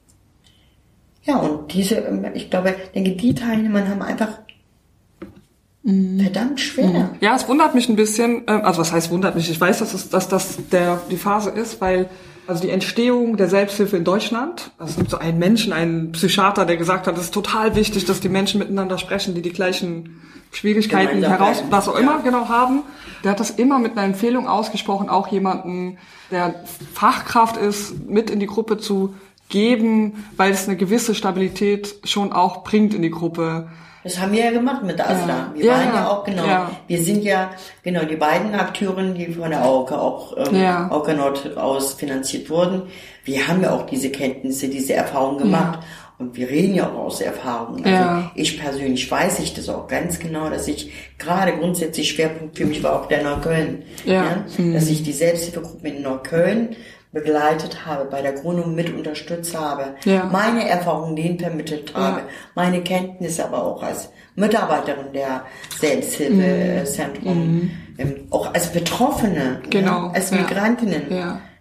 Ja, und diese, ich glaube, denke, die Teilnehmer haben einfach mhm. verdammt schwer. Mhm. Ja, es wundert mich ein bisschen, ähm, also was heißt wundert mich? Ich weiß, dass, es, dass das der, die Phase ist, weil also die Entstehung der Selbsthilfe in Deutschland, also es gibt so einen Menschen, einen Psychiater, der gesagt hat, es ist total wichtig, dass die Menschen miteinander sprechen, die die gleichen Schwierigkeiten heraus, was auch immer ja. genau haben. Der hat das immer mit einer Empfehlung ausgesprochen, auch jemanden, der Fachkraft ist, mit in die Gruppe zu geben, weil es eine gewisse Stabilität schon auch bringt in die Gruppe. Das haben wir ja gemacht mit Aslan. Ja. Wir ja, waren ja auch genau. Ja. Wir sind ja genau die beiden Akteuren, die von der AOK auch ähm, ja. AOK Nord aus finanziert wurden. Wir haben ja auch diese Kenntnisse, diese Erfahrungen gemacht. Und wir reden ja auch aus Erfahrung. Also ich persönlich weiß ich das auch ganz genau, dass ich gerade grundsätzlich Schwerpunkt für mich war auch der Neukölln. Ja. Mhm. Dass ich die Selbsthilfegruppe in Neukölln begleitet habe, bei der Gründung mit unterstützt habe, ja. meine Erfahrungen denen vermittelt habe, ja. meine Kenntnisse aber auch als Mitarbeiterin der Selbsthilfezentrum, mhm. ähm, auch als Betroffene, genau. ja, als Migrantinnen,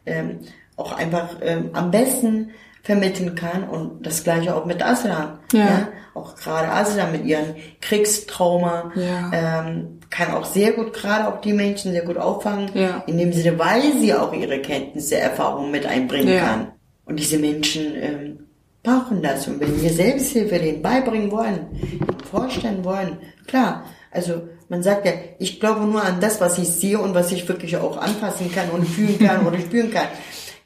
ähm, auch einfach ähm, am besten vermitteln kann und das gleiche auch mit Aslan. Ja. ja? Auch gerade Aslan mit ihrem Kriegstrauma ja. ähm, kann auch sehr gut, gerade auch die Menschen sehr gut auffangen, ja. in dem Sinne, weil sie auch ihre Kenntnisse, Erfahrungen mit einbringen ja. kann. Und diese Menschen ähm, brauchen das. Und wenn wir Selbsthilfe denen beibringen wollen, vorstellen wollen, klar, also man sagt ja, ich glaube nur an das, was ich sehe und was ich wirklich auch anfassen kann und fühlen kann oder spüren kann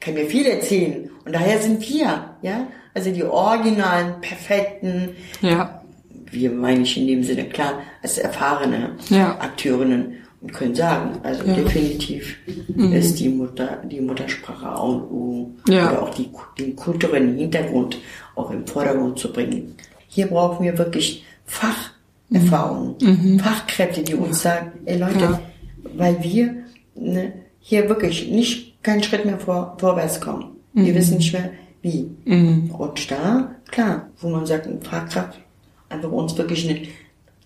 kann mir viel erzählen. Und daher sind wir, ja, also die originalen, perfekten, ja. wir meine ich in dem Sinne, klar, als erfahrene ja. Akteurinnen und können sagen, also ja. definitiv mhm. ist die Mutter, die Muttersprache A und O, ja. oder auch die, den kulturellen Hintergrund auch im Vordergrund zu bringen. Hier brauchen wir wirklich Fach, Erfahrungen. Fachkräfte, die uns sagen, ey Leute, weil wir ne, hier wirklich nicht keinen Schritt mehr vor, vorwärts kommen. Wir wissen nicht mehr, wie. Und da, klar, wo man sagt, ein Fachkraft einfach uns wirklich eine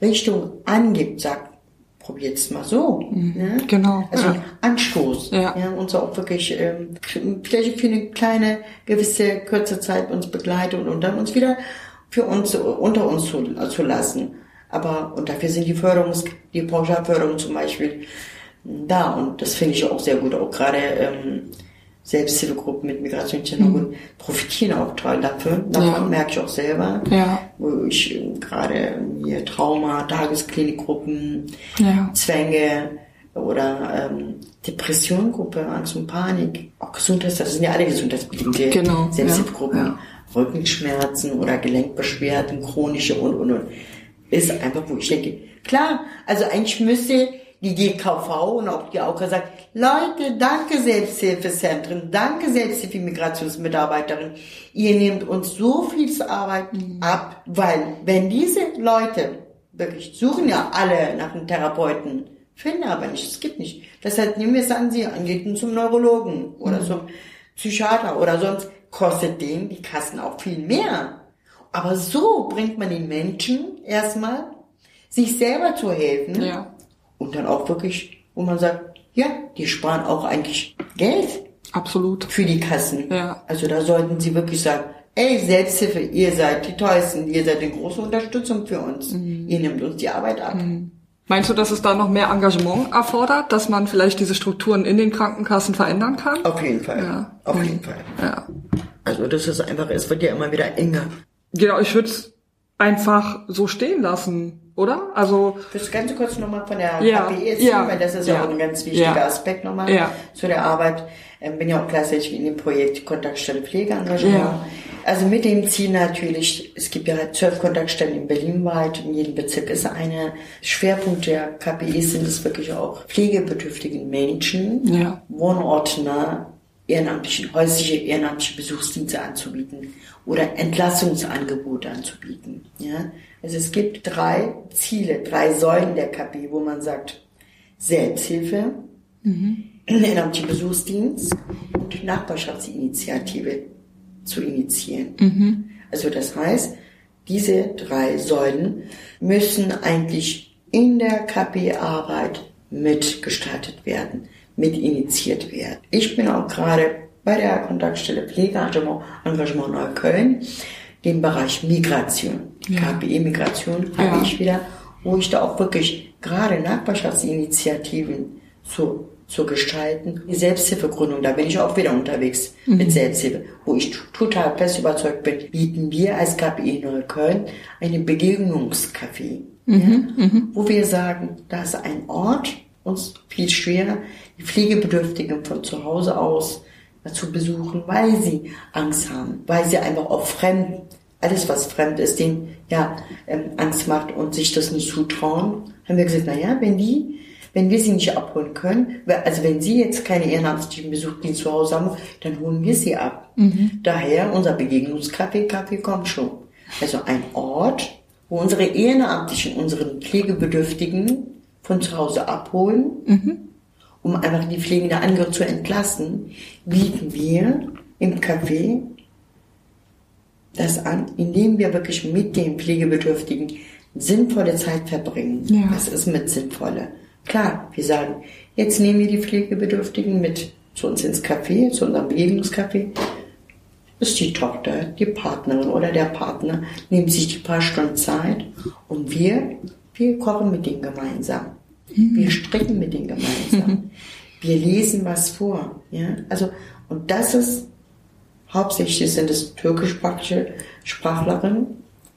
Richtung angibt, sagt, probiert's mal so. Ne? Genau, Also ja. Anstoß. Ja. uns auch wirklich ähm, vielleicht für eine kleine, gewisse kurze Zeit uns begleitet und, und dann uns wieder für uns unter uns zu, zu lassen. Aber und dafür sind die Förderungs, die Pauschalförderung zum Beispiel da und das finde ich auch sehr gut. Auch gerade ähm, Selbsthilfegruppen mit Migrationshintergrund profitieren auch toll dafür. Davon Ja. merke ich auch selber. Ja. Wo ich ähm, gerade hier Trauma, Tagesklinikgruppen, Ja. Zwänge oder ähm, Depressiongruppe, Angst und Panik, auch Gesundheits, das sind ja alle gesundheitsbedingte Genau, Selbsthilfegruppen, ja. Rückenschmerzen oder Gelenkbeschwerden, chronische und und und. Ist einfach, wo ich denke, klar, also eigentlich müsste die DKV und auch die AUKA sagen, Leute, danke Selbsthilfezentren, danke Selbsthilfe-Migrationsmitarbeiterin, ihr nehmt uns so viel Arbeit Mhm. ab, weil wenn diese Leute wirklich suchen ja alle nach einem Therapeuten, finden aber nicht, es gibt nicht. Deshalb nehmen wir es an sie, an, geht zum Neurologen oder zum Psychiater oder sonst, kostet denen die Kassen auch viel mehr. Aber so bringt man den Menschen erstmal, sich selber zu helfen Ja. Und dann auch wirklich, wo man sagt, ja, die sparen auch eigentlich Geld Absolut. für die Kassen. Ja. Also da sollten sie wirklich sagen, ey, Selbsthilfe, ihr seid die Teuersten, ihr seid eine große Unterstützung für uns. Mhm. Ihr nehmt uns die Arbeit ab. Meinst du, dass es da noch mehr Engagement erfordert, dass man vielleicht diese Strukturen in den Krankenkassen verändern kann? Auf jeden Fall. Ja. Auf Mhm. jeden Fall. Ja. Also das ist einfach, es wird ja immer wieder enger. Genau, ich würde es einfach so stehen lassen, oder? Also, Das Ganze kurz nochmal von der Ja, KP erzählen, ja, weil das ist ja, ja, auch ein ganz wichtiger ja. Aspekt nochmal zu der Arbeit. Ähm, bin ja auch gleichzeitig in dem Projekt Kontaktstelle Pflegeengagement. Also mit dem Ziel natürlich, es gibt ja halt zwölf Kontaktstellen in Berlin weit, in jedem Bezirk ist eine. Schwerpunkt der KPE sind es wirklich auch pflegebedürftigen Menschen, Ja. wohnortnah ehrenamtlichen, häusliche ehrenamtliche Besuchsdienste anzubieten oder Entlassungsangebote anzubieten. Ja? Also es gibt drei Ziele, drei Säulen der KP, wo man sagt, Selbsthilfe, ehrenamtlicher Besuchsdienst und Nachbarschaftsinitiative zu initiieren. Also das heißt, diese drei Säulen müssen eigentlich in der KP-Arbeit mitgestaltet werden, mit initiiert werden. Ich bin auch gerade bei der Kontaktstelle Pflegeengagement Engagement Neukölln, dem Bereich Migration. Ja. KPE-Migration Ja. habe ich wieder, wo ich da auch wirklich gerade Nachbarschaftsinitiativen zu, zu gestalten. Die Selbsthilfegründung, da bin ich auch wieder unterwegs mit Selbsthilfe, wo ich total fest überzeugt bin, bieten wir als KPI Neukölln eine Begegnungscafé, ja, wo wir sagen, da ist ein Ort, uns viel schwerer, die Pflegebedürftigen von zu Hause aus zu besuchen, weil sie Angst haben, weil sie einfach auch fremd, alles was fremd ist, denen ja ähm, Angst macht und sich das nicht zutrauen, haben wir gesagt, na ja, wenn die, wenn wir sie nicht abholen können, also wenn sie jetzt keine ehrenamtlichen Besuchdienst zu Hause haben, dann holen wir sie ab. Daher unser Begegnungscafé, Kaffee kommt schon. Also ein Ort, wo unsere Ehrenamtlichen, unseren Pflegebedürftigen von zu Hause abholen, um einfach die pflegende Angehörige zu entlassen, bieten wir im Café das an, indem wir wirklich mit den Pflegebedürftigen sinnvolle Zeit verbringen. Ja. Was ist mit sinnvolle? Klar, wir sagen, jetzt nehmen wir die Pflegebedürftigen mit zu uns ins Café, zu unserem Begegnungscafé. Ist die Tochter, die Partnerin oder der Partner, nimmt sich die paar Stunden Zeit und wir, wir kochen mit denen gemeinsam. Wir stricken mit denen gemeinsam. Wir lesen was vor. Ja? Also, und das ist Hauptsächlich sind es türkischsprachige Sprachlerinnen,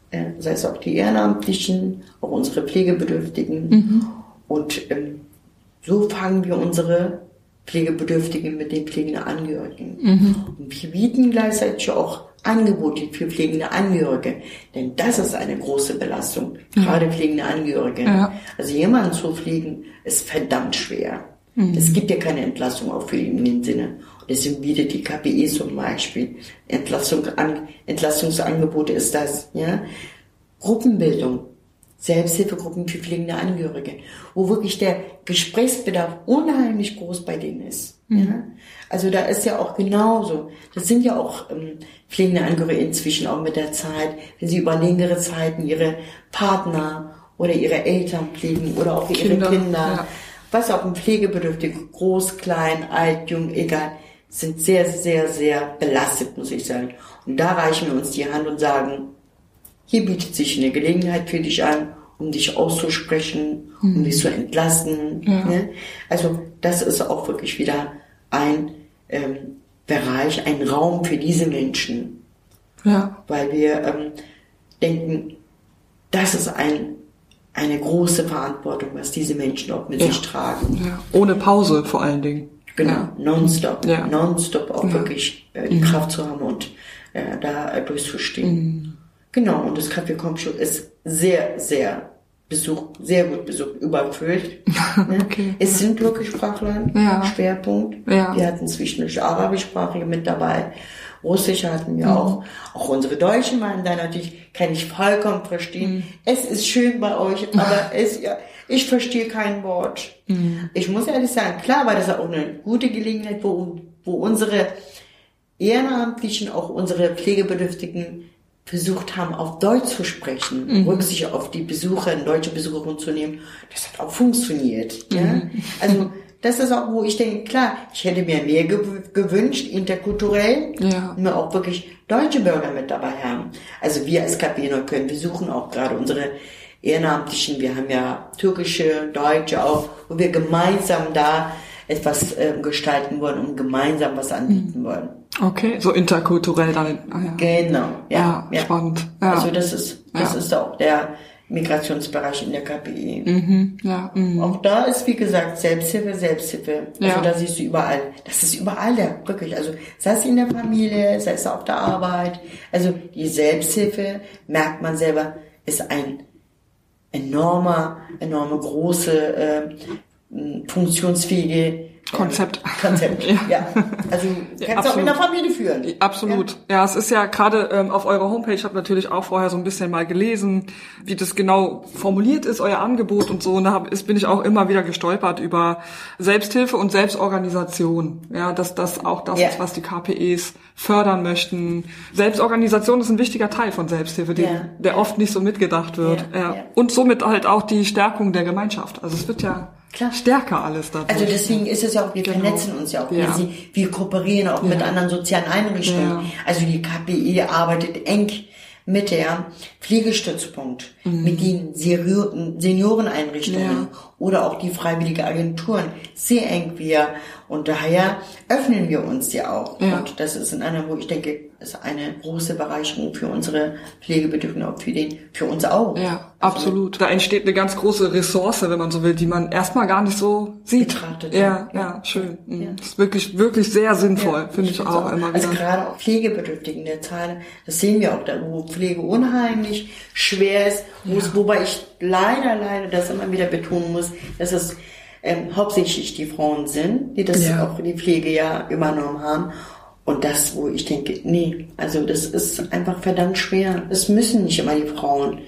äh, sei es auch die Ehrenamtlichen, auch unsere Pflegebedürftigen. Und ähm, so fangen wir unsere Pflegebedürftigen mit den pflegenden Angehörigen. Und wir bieten gleichzeitig auch Angebote für pflegende Angehörige, denn das ist eine große Belastung, gerade pflegende Angehörige. Ja. Also jemanden zu pflegen ist verdammt schwer. Es gibt ja keine Entlassung auch für ihn in dem Sinne. Und deswegen bietet die KPE zum Beispiel Entlassung an, Entlastungsangebote ist das, ja. Gruppenbildung. Selbsthilfegruppen für pflegende Angehörige, wo wirklich der Gesprächsbedarf unheimlich groß bei denen ist. Mhm. Ja? Also da ist ja auch genauso. Das sind ja auch ähm, pflegende Angehörige inzwischen auch mit der Zeit, wenn sie über längere Zeiten ihre Partner oder ihre Eltern pflegen oder auch ihre Kinder, Kinder ja. was auch ein Pflegebedürftige, groß, klein, alt, jung, egal, sind sehr, sehr, sehr belastet, muss ich sagen. Und da reichen wir uns die Hand und sagen, hier bietet sich eine Gelegenheit für dich an, um dich auszusprechen, mhm. um dich zu entlasten. Ja. Ne? Also das ist auch wirklich wieder ein ähm, Bereich, ein Raum für diese Menschen. Ja. Weil wir ähm, denken, das ist ein, eine große Verantwortung, was diese Menschen auch mit ja. sich tragen. Ja. Ohne Pause vor allen Dingen. Genau, nonstop. Ja. Nonstop auch wirklich äh, die mhm. Kraft zu haben und äh, da äh, durchzustehen. Genau, und das Café Komschul ist sehr, sehr besucht, sehr gut besucht, überfüllt. Ne? okay, es sind Türkischsprachler, ja. Schwerpunkt. Ja. Wir hatten zwischendurch Arabischsprachige mit dabei. Russische hatten wir mhm. auch. Auch unsere Deutschen waren da natürlich, kann ich vollkommen verstehen. Mhm. Es ist schön bei euch, aber es, ja, ich verstehe kein Wort. Mhm. Ich muss ehrlich sagen, klar war das auch eine gute Gelegenheit, wo, wo unsere Ehrenamtlichen, auch unsere Pflegebedürftigen versucht haben, auf Deutsch zu sprechen, mhm. Rücksicht auf die Besucher, deutsche Besucher zu nehmen. Das hat auch funktioniert. Mhm. Ja? Also das ist auch, wo ich denke, klar, ich hätte mir mehr gewünscht, interkulturell, ja. und wir auch wirklich deutsche Bürger mit dabei haben. Also wir als KP können, wir suchen auch gerade unsere Ehrenamtlichen, wir haben ja türkische, deutsche auch, wo wir gemeinsam da etwas äh, gestalten wollen und gemeinsam was anbieten mhm. wollen. Okay, so interkulturell dann. Ah, ja. Genau, ja, ja. Spannend. Ja. Also das ist, das ja. ist auch der Migrationsbereich in der KPI. Mhm, ja, mh. Auch da ist, wie gesagt, Selbsthilfe, Selbsthilfe. Also ja. da siehst du überall. Das ist überall da, wirklich. Also sei es in der Familie, sei es auf der Arbeit. Also die Selbsthilfe, merkt man selber, ist ein enormer, enorme, große, äh, funktionsfähige Konzept. Konzept, ja. ja. Also kannst du auch in der Familie führen. Absolut. Ja, ja es ist ja gerade ähm, auf eurer Homepage, ich habe natürlich auch vorher so ein bisschen mal gelesen, wie das genau formuliert ist, euer Angebot und so. Und da hab, ist, bin ich auch immer wieder gestolpert über Selbsthilfe und Selbstorganisation. Ja, dass das auch das ja. ist, was die KPEs fördern möchten. Selbstorganisation ist ein wichtiger Teil von Selbsthilfe, ja. der oft nicht so mitgedacht wird. Ja. Und somit halt auch die Stärkung der Gemeinschaft. Also es wird ja Klar. stärker alles dadurch. Also deswegen ist es ja auch, wir genau. vernetzen uns ja auch. Ja. Wir, kooperieren auch ja. mit anderen sozialen Einrichtungen. Ja. Also die KPI arbeitet eng mit der Pflegestützpunkt, mhm. mit den Senioreneinrichtungen oder auch die freiwillige Agenturen sehr eng wir und daher öffnen wir uns ja auch. Ja. Und das ist in einer, wo ich denke, ist eine große Bereicherung für unsere Pflegebedürftige, auch für den, für uns auch. Ja, also, absolut. Da entsteht eine ganz große Ressource, wenn man so will, die man erstmal gar nicht so sieht. Betrachtet. Ja, ja, ja schön. Mhm. Ja. Das ist wirklich, wirklich sehr sinnvoll, ja, finde ich, auch, auch, immer also wieder. Also gerade auch Pflegebedürftigen der Zahl, das sehen wir auch da, wo Pflege unheimlich schwer ist, wo es, wobei ich leider, leider das immer wieder betonen muss, dass es ähm, hauptsächlich die Frauen sind, die das ja. auch die Pflege ja übernommen haben. Und das, wo ich denke, nee, also das ist einfach verdammt schwer. Es müssen nicht immer die Frauen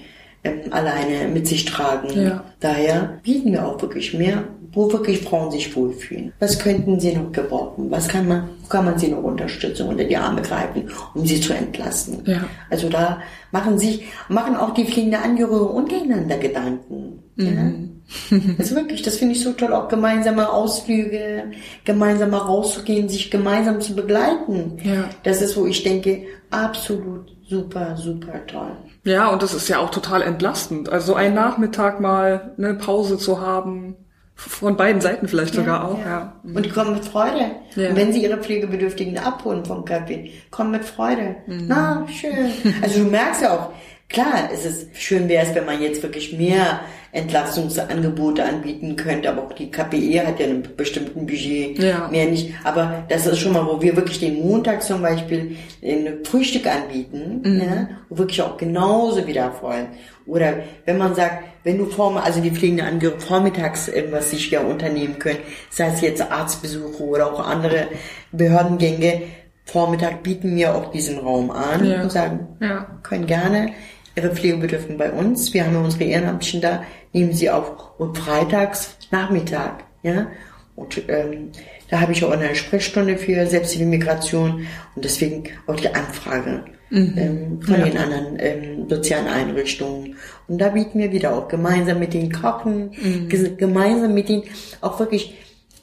ähm, alleine mit sich tragen. Ja. Daher bieten wir auch wirklich mehr, wo wirklich Frauen sich wohlfühlen. Was könnten sie noch gebrauchen? Was kann man, wo kann man sie noch Unterstützung unter die Arme greifen, um sie zu entlasten? Ja. Also da machen sich, machen auch die fliegende Angehörige untereinander Gedanken. Mhm. Ja? Also wirklich, das finde ich so toll, auch gemeinsame Ausflüge, gemeinsam mal rauszugehen, sich gemeinsam zu begleiten. Ja. Das ist, wo ich denke, absolut super, super toll. Ja, und das ist ja auch total entlastend. Also einen Nachmittag mal eine Pause zu haben, von beiden Seiten vielleicht ja, sogar auch, ja. ja. Und die kommen mit Freude. Ja. Und wenn sie ihre Pflegebedürftigen abholen vom Café, kommen mit Freude. Mhm. Na, schön. Also du merkst ja auch, Klar, es ist schön wäre es, wenn man jetzt wirklich mehr Entlastungsangebote anbieten könnte, aber auch die KPE hat ja einen bestimmten Budget, ja. mehr nicht. Aber das ist schon mal, wo wir wirklich den Montag zum Beispiel ein Frühstück anbieten, mhm. ja, wo wirklich auch genauso wieder freuen. Oder wenn man sagt, wenn du vor, also die pflegende Angehörige vormittags irgendwas sich ja unternehmen können, sei es jetzt Arztbesuche oder auch andere Behördengänge, Vormittag bieten wir auch diesen Raum an ja. und sagen, ja. können gerne ihre Pflegebedürftigen bei uns. Wir haben ja unsere Ehrenamtlichen da, nehmen sie auch und freitags Nachmittag, ja. Und ähm, da habe ich auch eine Sprechstunde für selbstständige Migration und deswegen auch die Anfrage ähm, von Ja. den anderen ähm, sozialen Einrichtungen. Und da bieten wir wieder auch gemeinsam mit den Kochen, ges- gemeinsam mit denen auch wirklich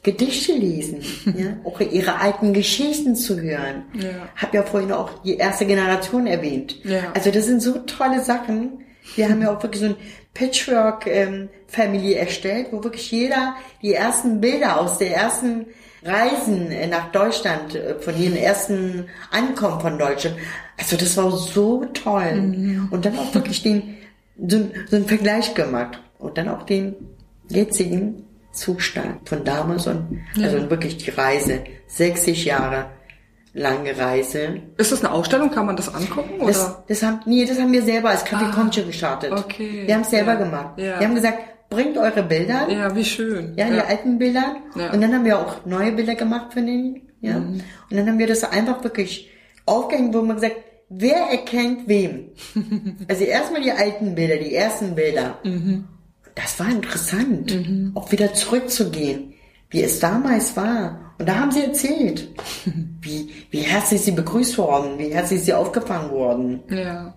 Gedichte lesen, ja, auch ihre alten Geschichten zu hören. Ja. Hab ja vorhin auch die erste Generation erwähnt. Ja. Also das sind so tolle Sachen. Wir haben ja auch wirklich so ein Patchwork-Family erstellt, wo wirklich jeder die ersten Bilder aus der ersten Reisen äh, nach Deutschland, äh, von ihren ersten Ankommen von Deutschland. Also das war so toll. Und dann auch wirklich den, so, so einen Vergleich gemacht. Und dann auch den jetzigen Zustand von damals und also wirklich die Reise. 60 Jahre lange Reise. Ist das eine Ausstellung? Kann man das angucken? Oder? Das, das haben, nee, das haben wir selber als Café Concha gestartet. okay. Wir haben es selber Ja. gemacht. Ja. Wir haben gesagt, bringt eure Bilder, ja, ja, wie schön. die alten Bilder. Ja. Und dann haben wir auch neue Bilder gemacht von denen, ja. Mhm. Und dann haben wir das einfach wirklich aufgehängt, wo man gesagt, wer erkennt wem? also erstmal die alten Bilder, die ersten Bilder. Mhm. Das war interessant, auch wieder zurückzugehen, wie es damals war. Und da haben sie erzählt, wie, wie herzlich sie begrüßt worden, wie herzlich sie aufgefangen wurden. Ja.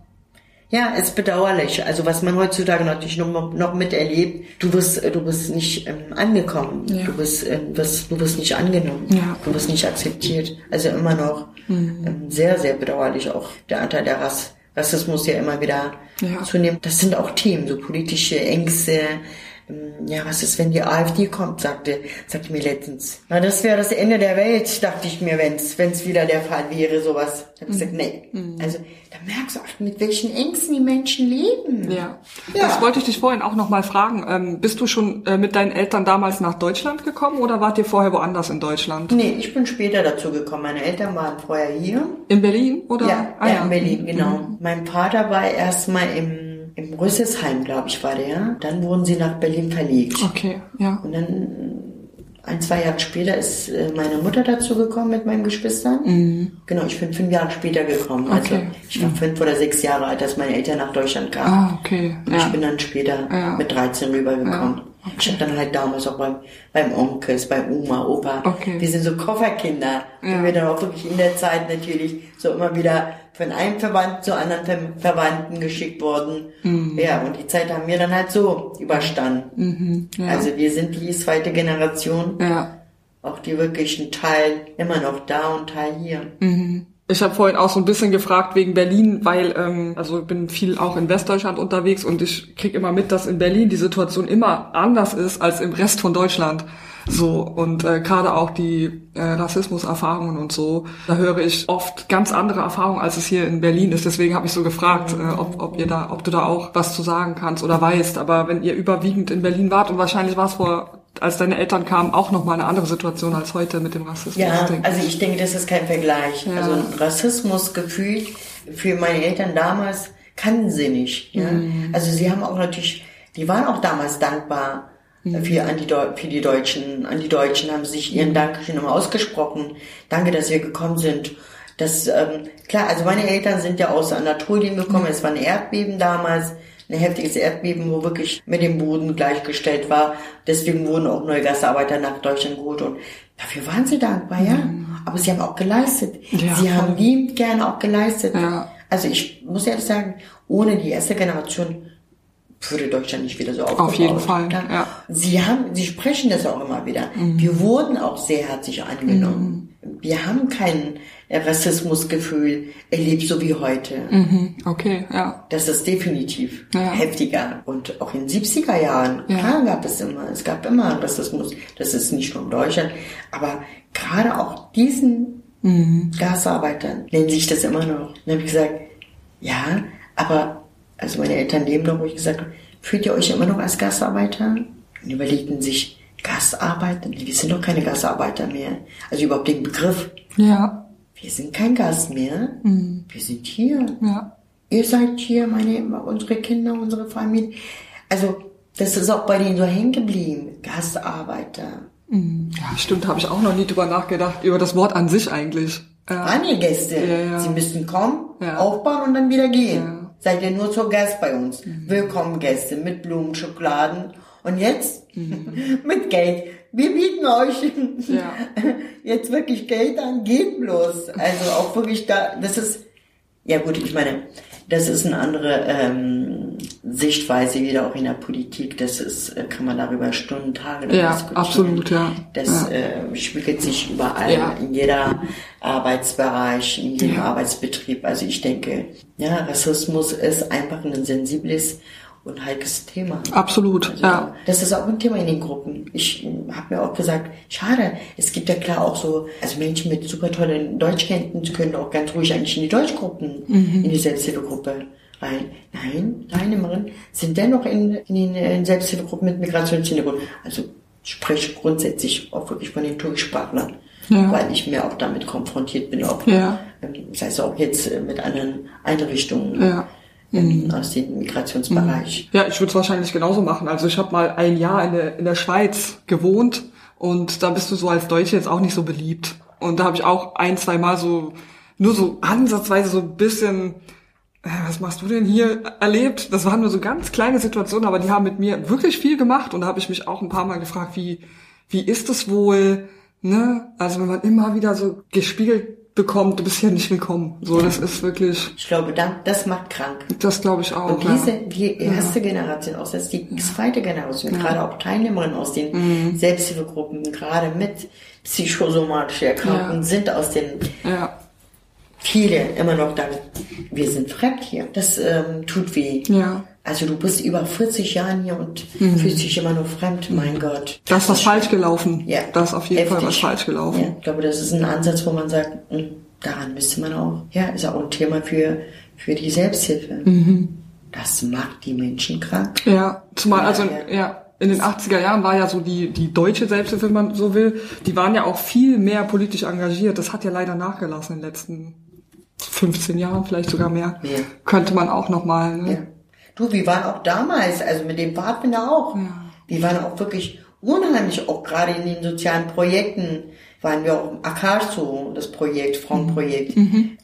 Ja, es ist bedauerlich. Also was man heutzutage natürlich noch, noch miterlebt, du wirst, du bist nicht ähm, angekommen, Ja. du bist, ähm, wirst, du wirst nicht angenommen, Ja. du wirst nicht akzeptiert. Also immer noch ähm, sehr, sehr bedauerlich auch der Anteil der Rass Rassismus ja immer wieder Ja. zunimmt. Das sind auch Themen, so politische Ängste. Ähm, Ja, was ist, wenn die AfD kommt, sagte, sagte mir letztens. Na, das wäre das Ende der Welt, dachte ich mir, wenn's, wenn's wieder der Fall wäre, sowas. Da hab ich gesagt, nee. Also, da merkst du auch, mit welchen Ängsten die Menschen leben. Ja. Ja. Das wollte ich dich vorhin auch noch mal fragen. Ähm, bist du schon äh, mit deinen Eltern damals nach Deutschland gekommen oder wart ihr vorher woanders in Deutschland? Nee, ich bin später dazu gekommen. Meine Eltern waren vorher hier. In Berlin oder? Ja, Ah, ja, in Berlin, genau. Mein Vater war erstmal im, im Rüsselsheim, glaube ich, war der. Dann wurden sie nach Berlin verlegt. Okay, ja. Und dann ein, zwei Jahre später ist äh, meine Mutter dazu gekommen mit meinen Geschwistern. Genau, ich bin fünf Jahre später gekommen. Also Mhm. Okay. ich war fünf oder sechs Jahre alt, als meine Eltern nach Deutschland kamen. Ah, okay. Und Ich Ja. bin dann später Ja. mit 13 rübergekommen. Ja. Ich habe dann halt damals auch beim, beim Onkels, bei Oma, Opa. Okay. Wir sind so Kofferkinder. Ja. Und wir dann auch wirklich in der Zeit natürlich so immer wieder von einem Verwandten zu anderen Ver Verwandten geschickt worden. Mhm. Ja, und die Zeit haben wir dann halt so überstanden. ja. Also wir sind die zweite Generation, Ja. auch die wirklich ein Teil immer noch da und Teil hier. Ich habe vorhin auch so ein bisschen gefragt wegen Berlin, weil ähm, also ich bin viel auch in Westdeutschland unterwegs und ich krieg immer mit, dass in Berlin die Situation immer anders ist als im Rest von Deutschland. So und äh, gerade auch die äh, Rassismuserfahrungen und so, da höre ich oft ganz andere Erfahrungen, als es hier in Berlin ist. Deswegen habe ich so gefragt, äh, ob, ob ihr da, ob du da auch was zu sagen kannst oder weißt. Aber wenn ihr überwiegend in Berlin wart und wahrscheinlich war es vor, als deine Eltern kamen, auch noch mal eine andere Situation als heute mit dem Rassismus. Ja, also ich denke, das ist kein Vergleich. Ja. Also ein Rassismusgefühl für meine Eltern damals kannten sie nicht. Ja? Mhm. Also sie haben auch natürlich, die waren auch damals dankbar Mhm. für, an die, für die Deutschen. An die Deutschen haben sich Mhm. ihren Dankeschön immer ausgesprochen. Danke, dass wir gekommen sind. Das, ähm, klar, also meine Eltern sind ja aus Anatolien gekommen. Mhm. Es war ein Erdbeben damals. Ein heftiges Erdbeben, wo wirklich mit dem Boden gleichgestellt war. Deswegen wurden auch neue Gastarbeiter nach Deutschland geholt und dafür waren sie dankbar, ja. Aber sie haben auch geleistet. Mhm. Ja, sie voll. haben liebend gerne auch geleistet. Ja. Also ich muss ehrlich sagen, ohne die erste Generation würde Deutschland nicht wieder so aufgebaut. jeden Fall, Ja. ja. Sie haben, sie sprechen das auch immer wieder. Wir wurden auch sehr herzlich angenommen. Wir haben kein Rassismusgefühl erlebt, so wie heute. Mhm, okay, ja. Das ist definitiv Ja. heftiger. Und auch in den 70er Jahren, Ja. klar gab es immer, es gab immer Rassismus. Das ist nicht nur in Deutschland. Aber gerade auch diesen Mhm. Gasarbeitern nennen sich das immer noch. Dann habe ich gesagt, ja, aber, also meine Eltern leben noch, wo ich gesagt habe, fühlt ihr euch immer noch als Gastarbeiter? Und überlegten sich, Gastarbeiter? Wir sind doch keine Gastarbeiter mehr. Also überhaupt den Begriff. Ja, Wir sind kein Gast mehr. Wir sind hier. ja. Ihr seid hier, meine, unsere Kinder, unsere Familie. Also, das ist auch bei denen so hängen geblieben. Gastarbeiter. Ja, stimmt, habe ich auch noch nie drüber nachgedacht, über das Wort an sich eigentlich. Waren ihr Gäste? Ja, ja. Sie müssten kommen, aufbauen und dann wieder gehen. Seid ihr nur zur Gast bei uns. Willkommen Gäste mit Blumen, Schokoladen. Und jetzt mit Geld. Wir bieten euch Ja. jetzt wirklich Geld an, geht bloß. Also auch wirklich da, das ist, ja gut, ich meine, das ist eine andere ähm, Sichtweise wieder auch in der Politik. Das ist, äh, kann man darüber Stunden, Tage Ja, diskutieren. absolut, ja. Das Ja. äh, spiegelt sich überall, Ja. in jeder Arbeitsbereich, in jedem Ja. Arbeitsbetrieb. Also ich denke, ja, Rassismus ist einfach ein sensibles und heikles Thema. Absolut, Also, ja. Das ist auch ein Thema in den Gruppen. Ich habe mir auch gesagt, schade, es gibt ja klar auch so, also Menschen mit super tollen Deutschkenntnissen können auch ganz ruhig eigentlich in die Deutschgruppen, Mhm. in die Selbsthilfegruppe rein. Nein, Teilnehmerinnen sind dennoch in, in den äh, Selbsthilfegruppen mit Migrationshintergrund. Also ich spreche grundsätzlich auch wirklich von den Türkischsprachlern, Ja. weil ich mir auch damit konfrontiert bin, auch Ja. ähm, das heißt auch jetzt äh, mit anderen Einrichtungen Ja. Ähm, aus dem Migrationsbereich. Ja, ich würde es wahrscheinlich genauso machen. Also ich habe mal ein Jahr in der, in der Schweiz gewohnt und da bist du so als Deutsche jetzt auch nicht so beliebt. Und da habe ich auch ein, zwei Mal so, nur so ansatzweise so ein bisschen, äh, was machst du denn hier erlebt? Das waren nur so ganz kleine Situationen, aber die haben mit mir wirklich viel gemacht und da habe ich mich auch ein paar Mal gefragt, wie, wie ist es wohl, ne? Also wenn man immer wieder so gespiegelt bekommt, du bist hier nicht willkommen. So, das ist wirklich, Ich glaube, da, das macht krank. das glaube ich auch. Und ja. diese, die erste Generation, auch das ist die zweite Generation, gerade auch Teilnehmerinnen aus den Mhm. Selbsthilfegruppen, gerade mit psychosomatischen Erkrankungen, Ja. sind aus den Ja, viele immer noch da. Wir sind fremd hier. Das ähm, tut weh. ja. Also du bist über 40 Jahren hier und fühlst dich immer noch fremd. Mein Gott. Da ist was falsch gelaufen. Ja. Da ist auf jeden Fall was Heftig. falsch gelaufen. Ja, ich glaube, das ist ein Ansatz, wo man sagt, mh, daran müsste man auch, ja, ist auch ein Thema für, für die Selbsthilfe. Mhm. Das macht die Menschen krank. Ja, zumal, also, Ja, ja, in den 80er Jahren war ja so die, die deutsche Selbsthilfe, wenn man so will, die waren ja auch viel mehr politisch engagiert. Das hat ja leider nachgelassen in den letzten 15 Jahren, vielleicht sogar mehr. Ja. Könnte man auch nochmal, ne? Ja. Du, wir waren auch damals, also mit dem Pfadfinder auch. Wir waren auch wirklich unheimlich, auch gerade in den sozialen Projekten waren wir auch im Akaso, das Projekt, Frauenprojekt.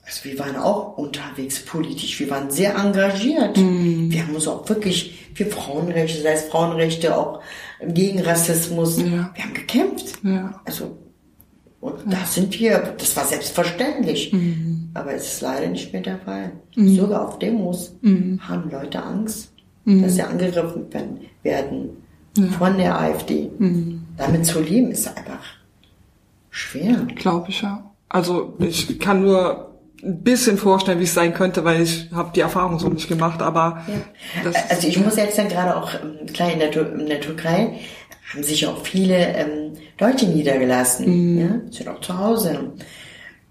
Also wir waren auch unterwegs politisch, wir waren sehr engagiert. Wir haben uns auch wirklich für Frauenrechte, sei es Frauenrechte, auch gegen Rassismus, Ja. wir haben gekämpft. Ja. Also, und da sind wir, das war selbstverständlich. Aber es ist leider nicht mehr der Fall. Sogar auf Demos haben Leute Angst, dass sie angegriffen werden, werden von der AfD. Damit zu leben ist einfach schwer. Glaube ich, ja. Also, ich kann nur ein bisschen vorstellen, wie es sein könnte, weil ich habe die Erfahrung so nicht gemacht, aber das, Also ich muss jetzt dann gerade auch, ähm, klar, in der, in der Türkei haben sich auch viele ähm, Deutsche niedergelassen, ja, sind auch zu Hause.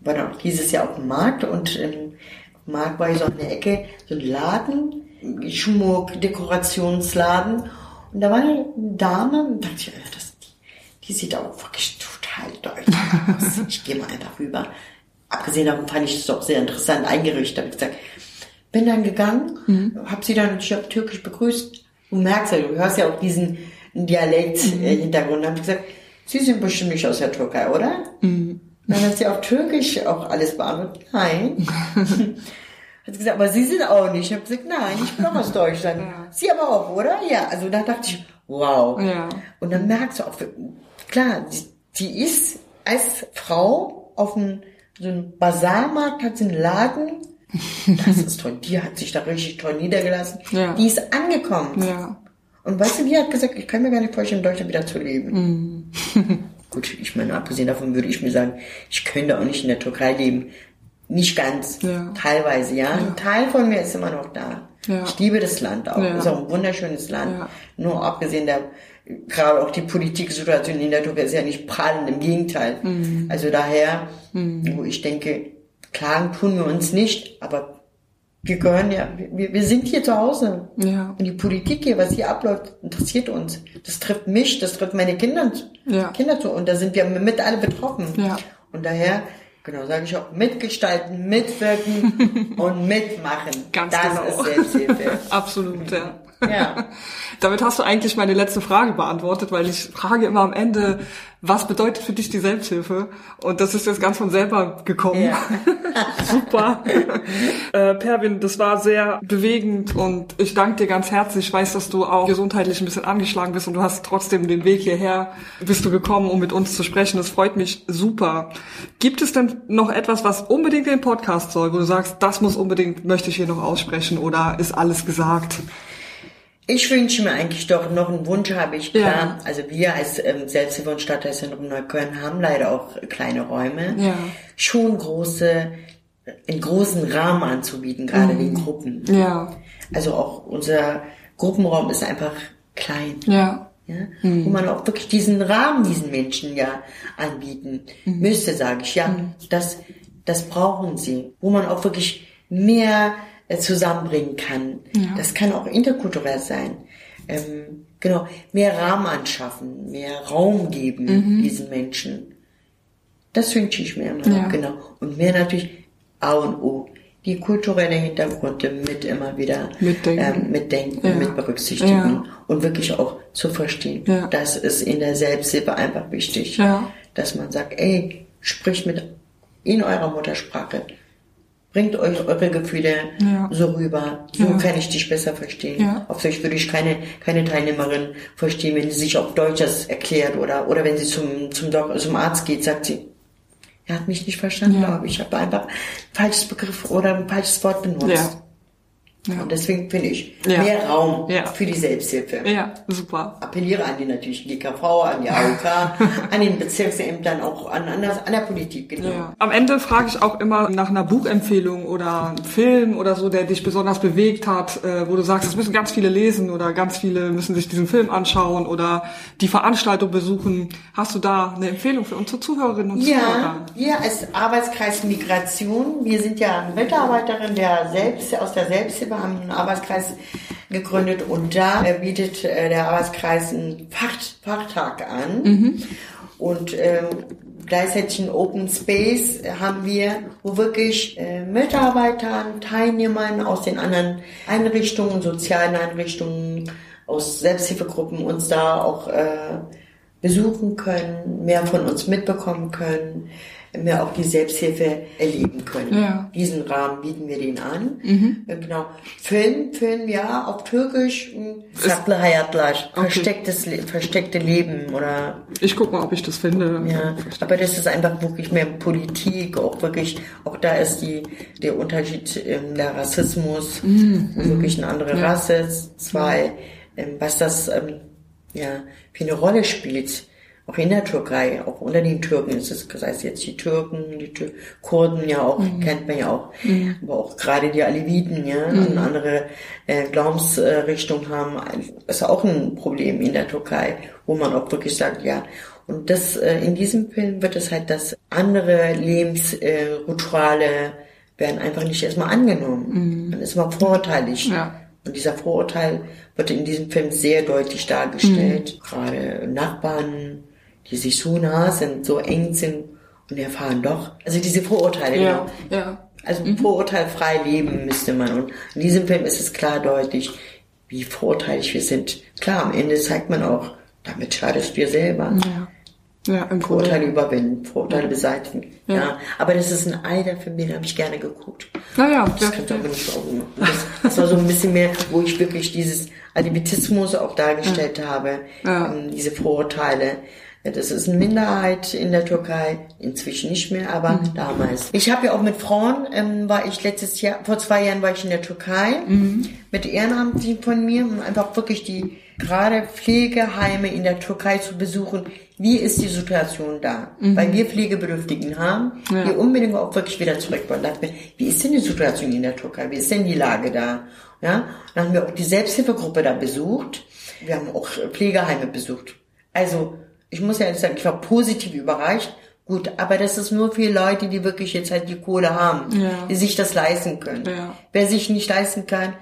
War auch dieses Jahr auf dem Markt und ähm, auf dem Markt war ich so an der Ecke, so ein Laden, Schmuck, Dekorationsladen und da war eine Dame und dachte ich, das, die, die sieht auch wirklich total deutsch aus. Ich gehe mal einfach rüber. Abgesehen davon fand ich das auch sehr interessant eingerichtet. Hab ich gesagt, bin dann gegangen, Mhm. hab sie dann ich hab türkisch begrüßt. Du merkst ja, du hörst ja auch diesen Dialekt Mhm. äh, Hintergrund. Hab ich gesagt, Sie sind bestimmt nicht aus der Türkei, oder? Mhm. Dann hat sie auf Türkisch auch alles beantwortet. Nein. hat sie gesagt, aber Sie sind auch nicht. Ich habe gesagt, nein, ich bin auch aus Deutschland. Ja. Sie aber auch, oder? Ja. Also da dachte ich, wow. Ja. Und dann merkst du auch, klar, sie, sie ist als Frau auf einem, so einem Bazarmarkt, hat sie einen Laden. Das ist toll. Die hat sich da richtig toll niedergelassen. Ja. Die ist angekommen. ja. Und weißt du, die hat gesagt, ich kann mir gar nicht vorstellen, in Deutschland wieder zu leben. Gut, ich meine, abgesehen davon würde ich mir sagen, ich könnte auch nicht in der Türkei leben. Nicht ganz. Ja. Teilweise, ja. Ein Teil von mir ist immer noch da. Ja. Ich liebe das Land auch. Ja. Ist auch ein wunderschönes Land. Ja. Nur abgesehen der, gerade auch die Politiksituation in der Türkei ist ja nicht prallend, im Gegenteil. Mhm. Also daher, wo ich denke, klagen tun wir uns nicht, aber wir gehören ja, wir, wir sind hier zu Hause. Ja. Und die Politik hier, was hier abläuft, interessiert uns. Das trifft mich, das trifft meine Kinder, Ja. Kinder zu. Und da sind wir mit alle betroffen. Ja. Und daher, genau, sage ich auch, mitgestalten, mitwirken und mitmachen. Ganz das genau. ist Selbsthilfe. Absolut, ja. Ja. Damit hast du eigentlich meine letzte Frage beantwortet, weil ich frage immer am Ende, was bedeutet für dich die Selbsthilfe? Und das ist jetzt ganz von selber gekommen. Ja. Super. äh, Pervin, das war sehr bewegend und ich danke dir ganz herzlich. Ich weiß, dass du auch gesundheitlich ein bisschen angeschlagen bist und du hast trotzdem den Weg hierher, bist du gekommen, um mit uns zu sprechen. Das freut mich super. Gibt es denn noch etwas, was unbedingt in den Podcast soll, wo du sagst, das muss unbedingt, möchte ich hier noch aussprechen oder ist alles gesagt? Ich wünsche mir eigentlich doch noch einen Wunsch habe ich klar. Ja. Also wir als ähm, Selbsthilfe und Stadtteilzentrum Neukölln haben leider auch kleine Räume. Ja. Schon große, einen großen Rahmen anzubieten, gerade den Gruppen. Ja, Also auch unser Gruppenraum ist einfach klein. ja, Ja, wo man auch wirklich diesen Rahmen diesen Menschen ja anbieten müsste, sage ich. Ja, das, das brauchen sie. Wo man auch wirklich mehr zusammenbringen kann. Das kann auch interkulturell sein. Ähm, genau, mehr Rahmen anschaffen, mehr Raum geben diesen Menschen. Das wünsche ich mir immer Ja. genau. Und mehr natürlich A und O. Die kulturelle Hintergründe mit immer wieder Mitdenken. ähm, mitdenken, Ja. mit berücksichtigen Ja. und wirklich auch zu verstehen. Ja. Das ist in der Selbsthilfe einfach wichtig, Ja. dass man sagt, ey, spricht mit in eurer Muttersprache. Bringt euch eure Gefühle Ja. so rüber. So Ja. kann ich dich besser verstehen. Ja. Auf Deutsch würde ich keine, keine Teilnehmerin verstehen, wenn sie sich auf Deutsch das erklärt oder, oder wenn sie zum, zum, Doc, zum Arzt geht, sagt sie, er hat mich nicht verstanden, Ja. glaube ich. Ich habe einfach ein falsches Begriff oder ein falsches Wort benutzt. ja. Ja. Und deswegen finde ich Ja. mehr Raum Ja. für die Selbsthilfe. Ja, super. Appelliere an die natürlich GKV, an die AOK, an den Bezirksämtern, auch an, an, das, an der Politik, genau. Ja. Am Ende frage ich auch immer nach einer Buchempfehlung oder einem Film oder so, der dich besonders bewegt hat, äh, wo du sagst, das müssen ganz viele lesen oder ganz viele müssen sich diesen Film anschauen oder die Veranstaltung besuchen. Hast du da eine Empfehlung für unsere Zuhörerinnen und Ja, Zuhörer? wir als Arbeitskreis Migration, wir sind ja eine Mitarbeiterin der Selbst, aus der Selbsthilfe, haben einen Arbeitskreis gegründet und da äh, bietet äh, der Arbeitskreis einen Fach, Fachtag an. Und ähm, gleichzeitig einen Open Space haben wir, wo wirklich äh, Mitarbeitern, Teilnehmern aus den anderen Einrichtungen, sozialen Einrichtungen, aus Selbsthilfegruppen uns da auch äh, besuchen können, mehr von uns mitbekommen können, mehr auch die Selbsthilfe erleben können. Ja. Diesen Rahmen bieten wir denen an. Äh, Genau. Film, Film, ja, auf Türkisch, hm, Saklı Hayatlar, verstecktes, Le- versteckte Leben oder Ich guck mal, ob ich das finde. ja, aber das ist einfach wirklich mehr Politik, auch wirklich, auch da ist die, der Unterschied ähm, der Rassismus, wo wirklich eine andere Rasse ist, zwei, ähm, was das ähm, ja für eine Rolle spielt, auch in der Türkei, auch unter den Türken ist es, sei es jetzt die Türken, die Tür Kurden ja auch, kennt man ja auch, aber auch gerade die Aleviten, ja, und andere äh, Glaubensrichtungen haben, ist auch ein Problem in der Türkei, wo man auch wirklich sagt, ja, und das äh, in diesem Film wird es halt, dass andere Lebensrituale Rituale werden einfach nicht erstmal angenommen. Man ist immer vorurteilig. Ja. Und dieser Vorurteil wird in diesem Film sehr deutlich dargestellt. Gerade Nachbarn, die sich so nah sind, so eng sind und erfahren doch. Also diese Vorurteile, Ja, genau. ja. Also vorurteilfrei leben müsste man. Und in diesem Film ist es klar deutlich, wie vorurteilig wir sind. Klar, am Ende zeigt man auch, damit schadest du dir selber. Ja. Ja, im Vorurteile überwinden, Vorurteile beseitigen. Ja. Aber das ist ein alter Film, den habe ich gerne geguckt. Naja, Das ja, könnte aber nicht so das, das war so ein bisschen mehr, wo ich wirklich dieses Antisemitismus auch dargestellt habe, Ja. ähm, diese Vorurteile. Ja, Das ist eine Minderheit in der Türkei, inzwischen nicht mehr, aber Mhm. damals. Ich habe ja auch mit Frauen, ähm, war ich letztes Jahr, vor zwei Jahren war ich in der Türkei Mhm. mit Ehrenamtlichen von mir, um einfach wirklich die gerade Pflegeheime in der Türkei zu besuchen. Wie ist die Situation da? Weil wir Pflegebedürftigen haben, Mhm. Ja. die unbedingt auch wirklich wieder zurück wollen. Dachte mir, wie ist denn die Situation in der Türkei? Wie ist denn die Lage da? Ja, dann haben wir auch die Selbsthilfegruppe da besucht. Wir haben auch Pflegeheime besucht. Also, ich muss ja jetzt sagen, ich war positiv überrascht. Gut, aber das ist nur für Leute, die wirklich jetzt halt die Kohle haben, Ja. die sich das leisten können. Ja. Wer sich nicht leisten kann,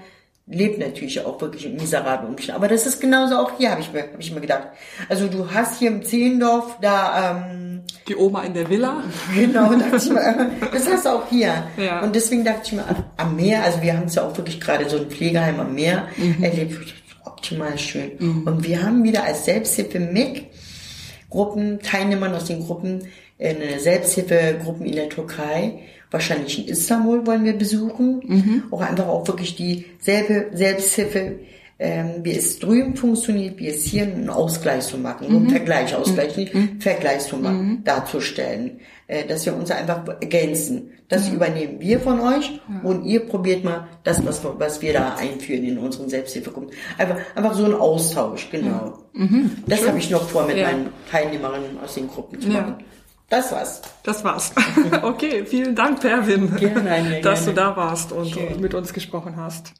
lebt natürlich auch wirklich in miserablen Umständen. Aber das ist genauso auch hier, habe ich, mir- hab ich mir gedacht. Also du hast hier im Zehlendorf da, ähm, Die Oma in der Villa. genau, dachte ich mir, das hast du auch hier. Ja. Und deswegen dachte ich mir, am Meer, also wir haben es ja auch wirklich gerade so ein Pflegeheim am Meer Mhm. erlebt. optimal schön. Mhm. Und wir haben wieder als Selbsthilfe MIG Gruppen, Teilnehmern aus den Gruppen, eine Selbsthilfegruppen in der Türkei, wahrscheinlich in Istanbul wollen wir besuchen, mhm. auch einfach auch wirklich dieselbe Selbsthilfe ähm, wie es drüben funktioniert, wie es hier einen Ausgleich zu machen, mhm. einen Vergleich, Ausgleich, nicht mhm. Vergleich zu machen, mhm. darzustellen, äh, dass wir uns einfach ergänzen. Das mhm. übernehmen wir von euch ja. und ihr probiert mal das, was, was wir da einführen in unseren Selbsthilfegruppen. Einfach, einfach so ein Austausch, genau. Mhm. Das habe ich noch vor mit ja. meinen Teilnehmerinnen aus den Gruppen zu machen. Das war's. Das war's. okay, vielen Dank, Perwin, gerne, dass gerne. du da warst und Schön. mit uns gesprochen hast.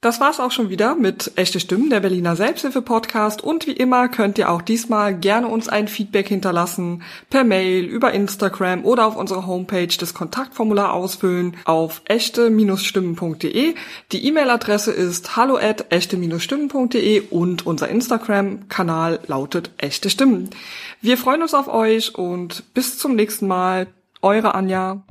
Das war's auch schon wieder mit Echte Stimmen, der Berliner Selbsthilfe-Podcast. Und wie immer könnt ihr auch diesmal gerne uns ein Feedback hinterlassen, per Mail, über Instagram oder auf unserer Homepage das Kontaktformular ausfüllen auf echte-stimmen.de. Die E-Mail-Adresse ist hallo at echte-stimmen.de und unser Instagram-Kanal lautet Echte Stimmen. Wir freuen uns auf euch und bis zum nächsten Mal. Eure Anja.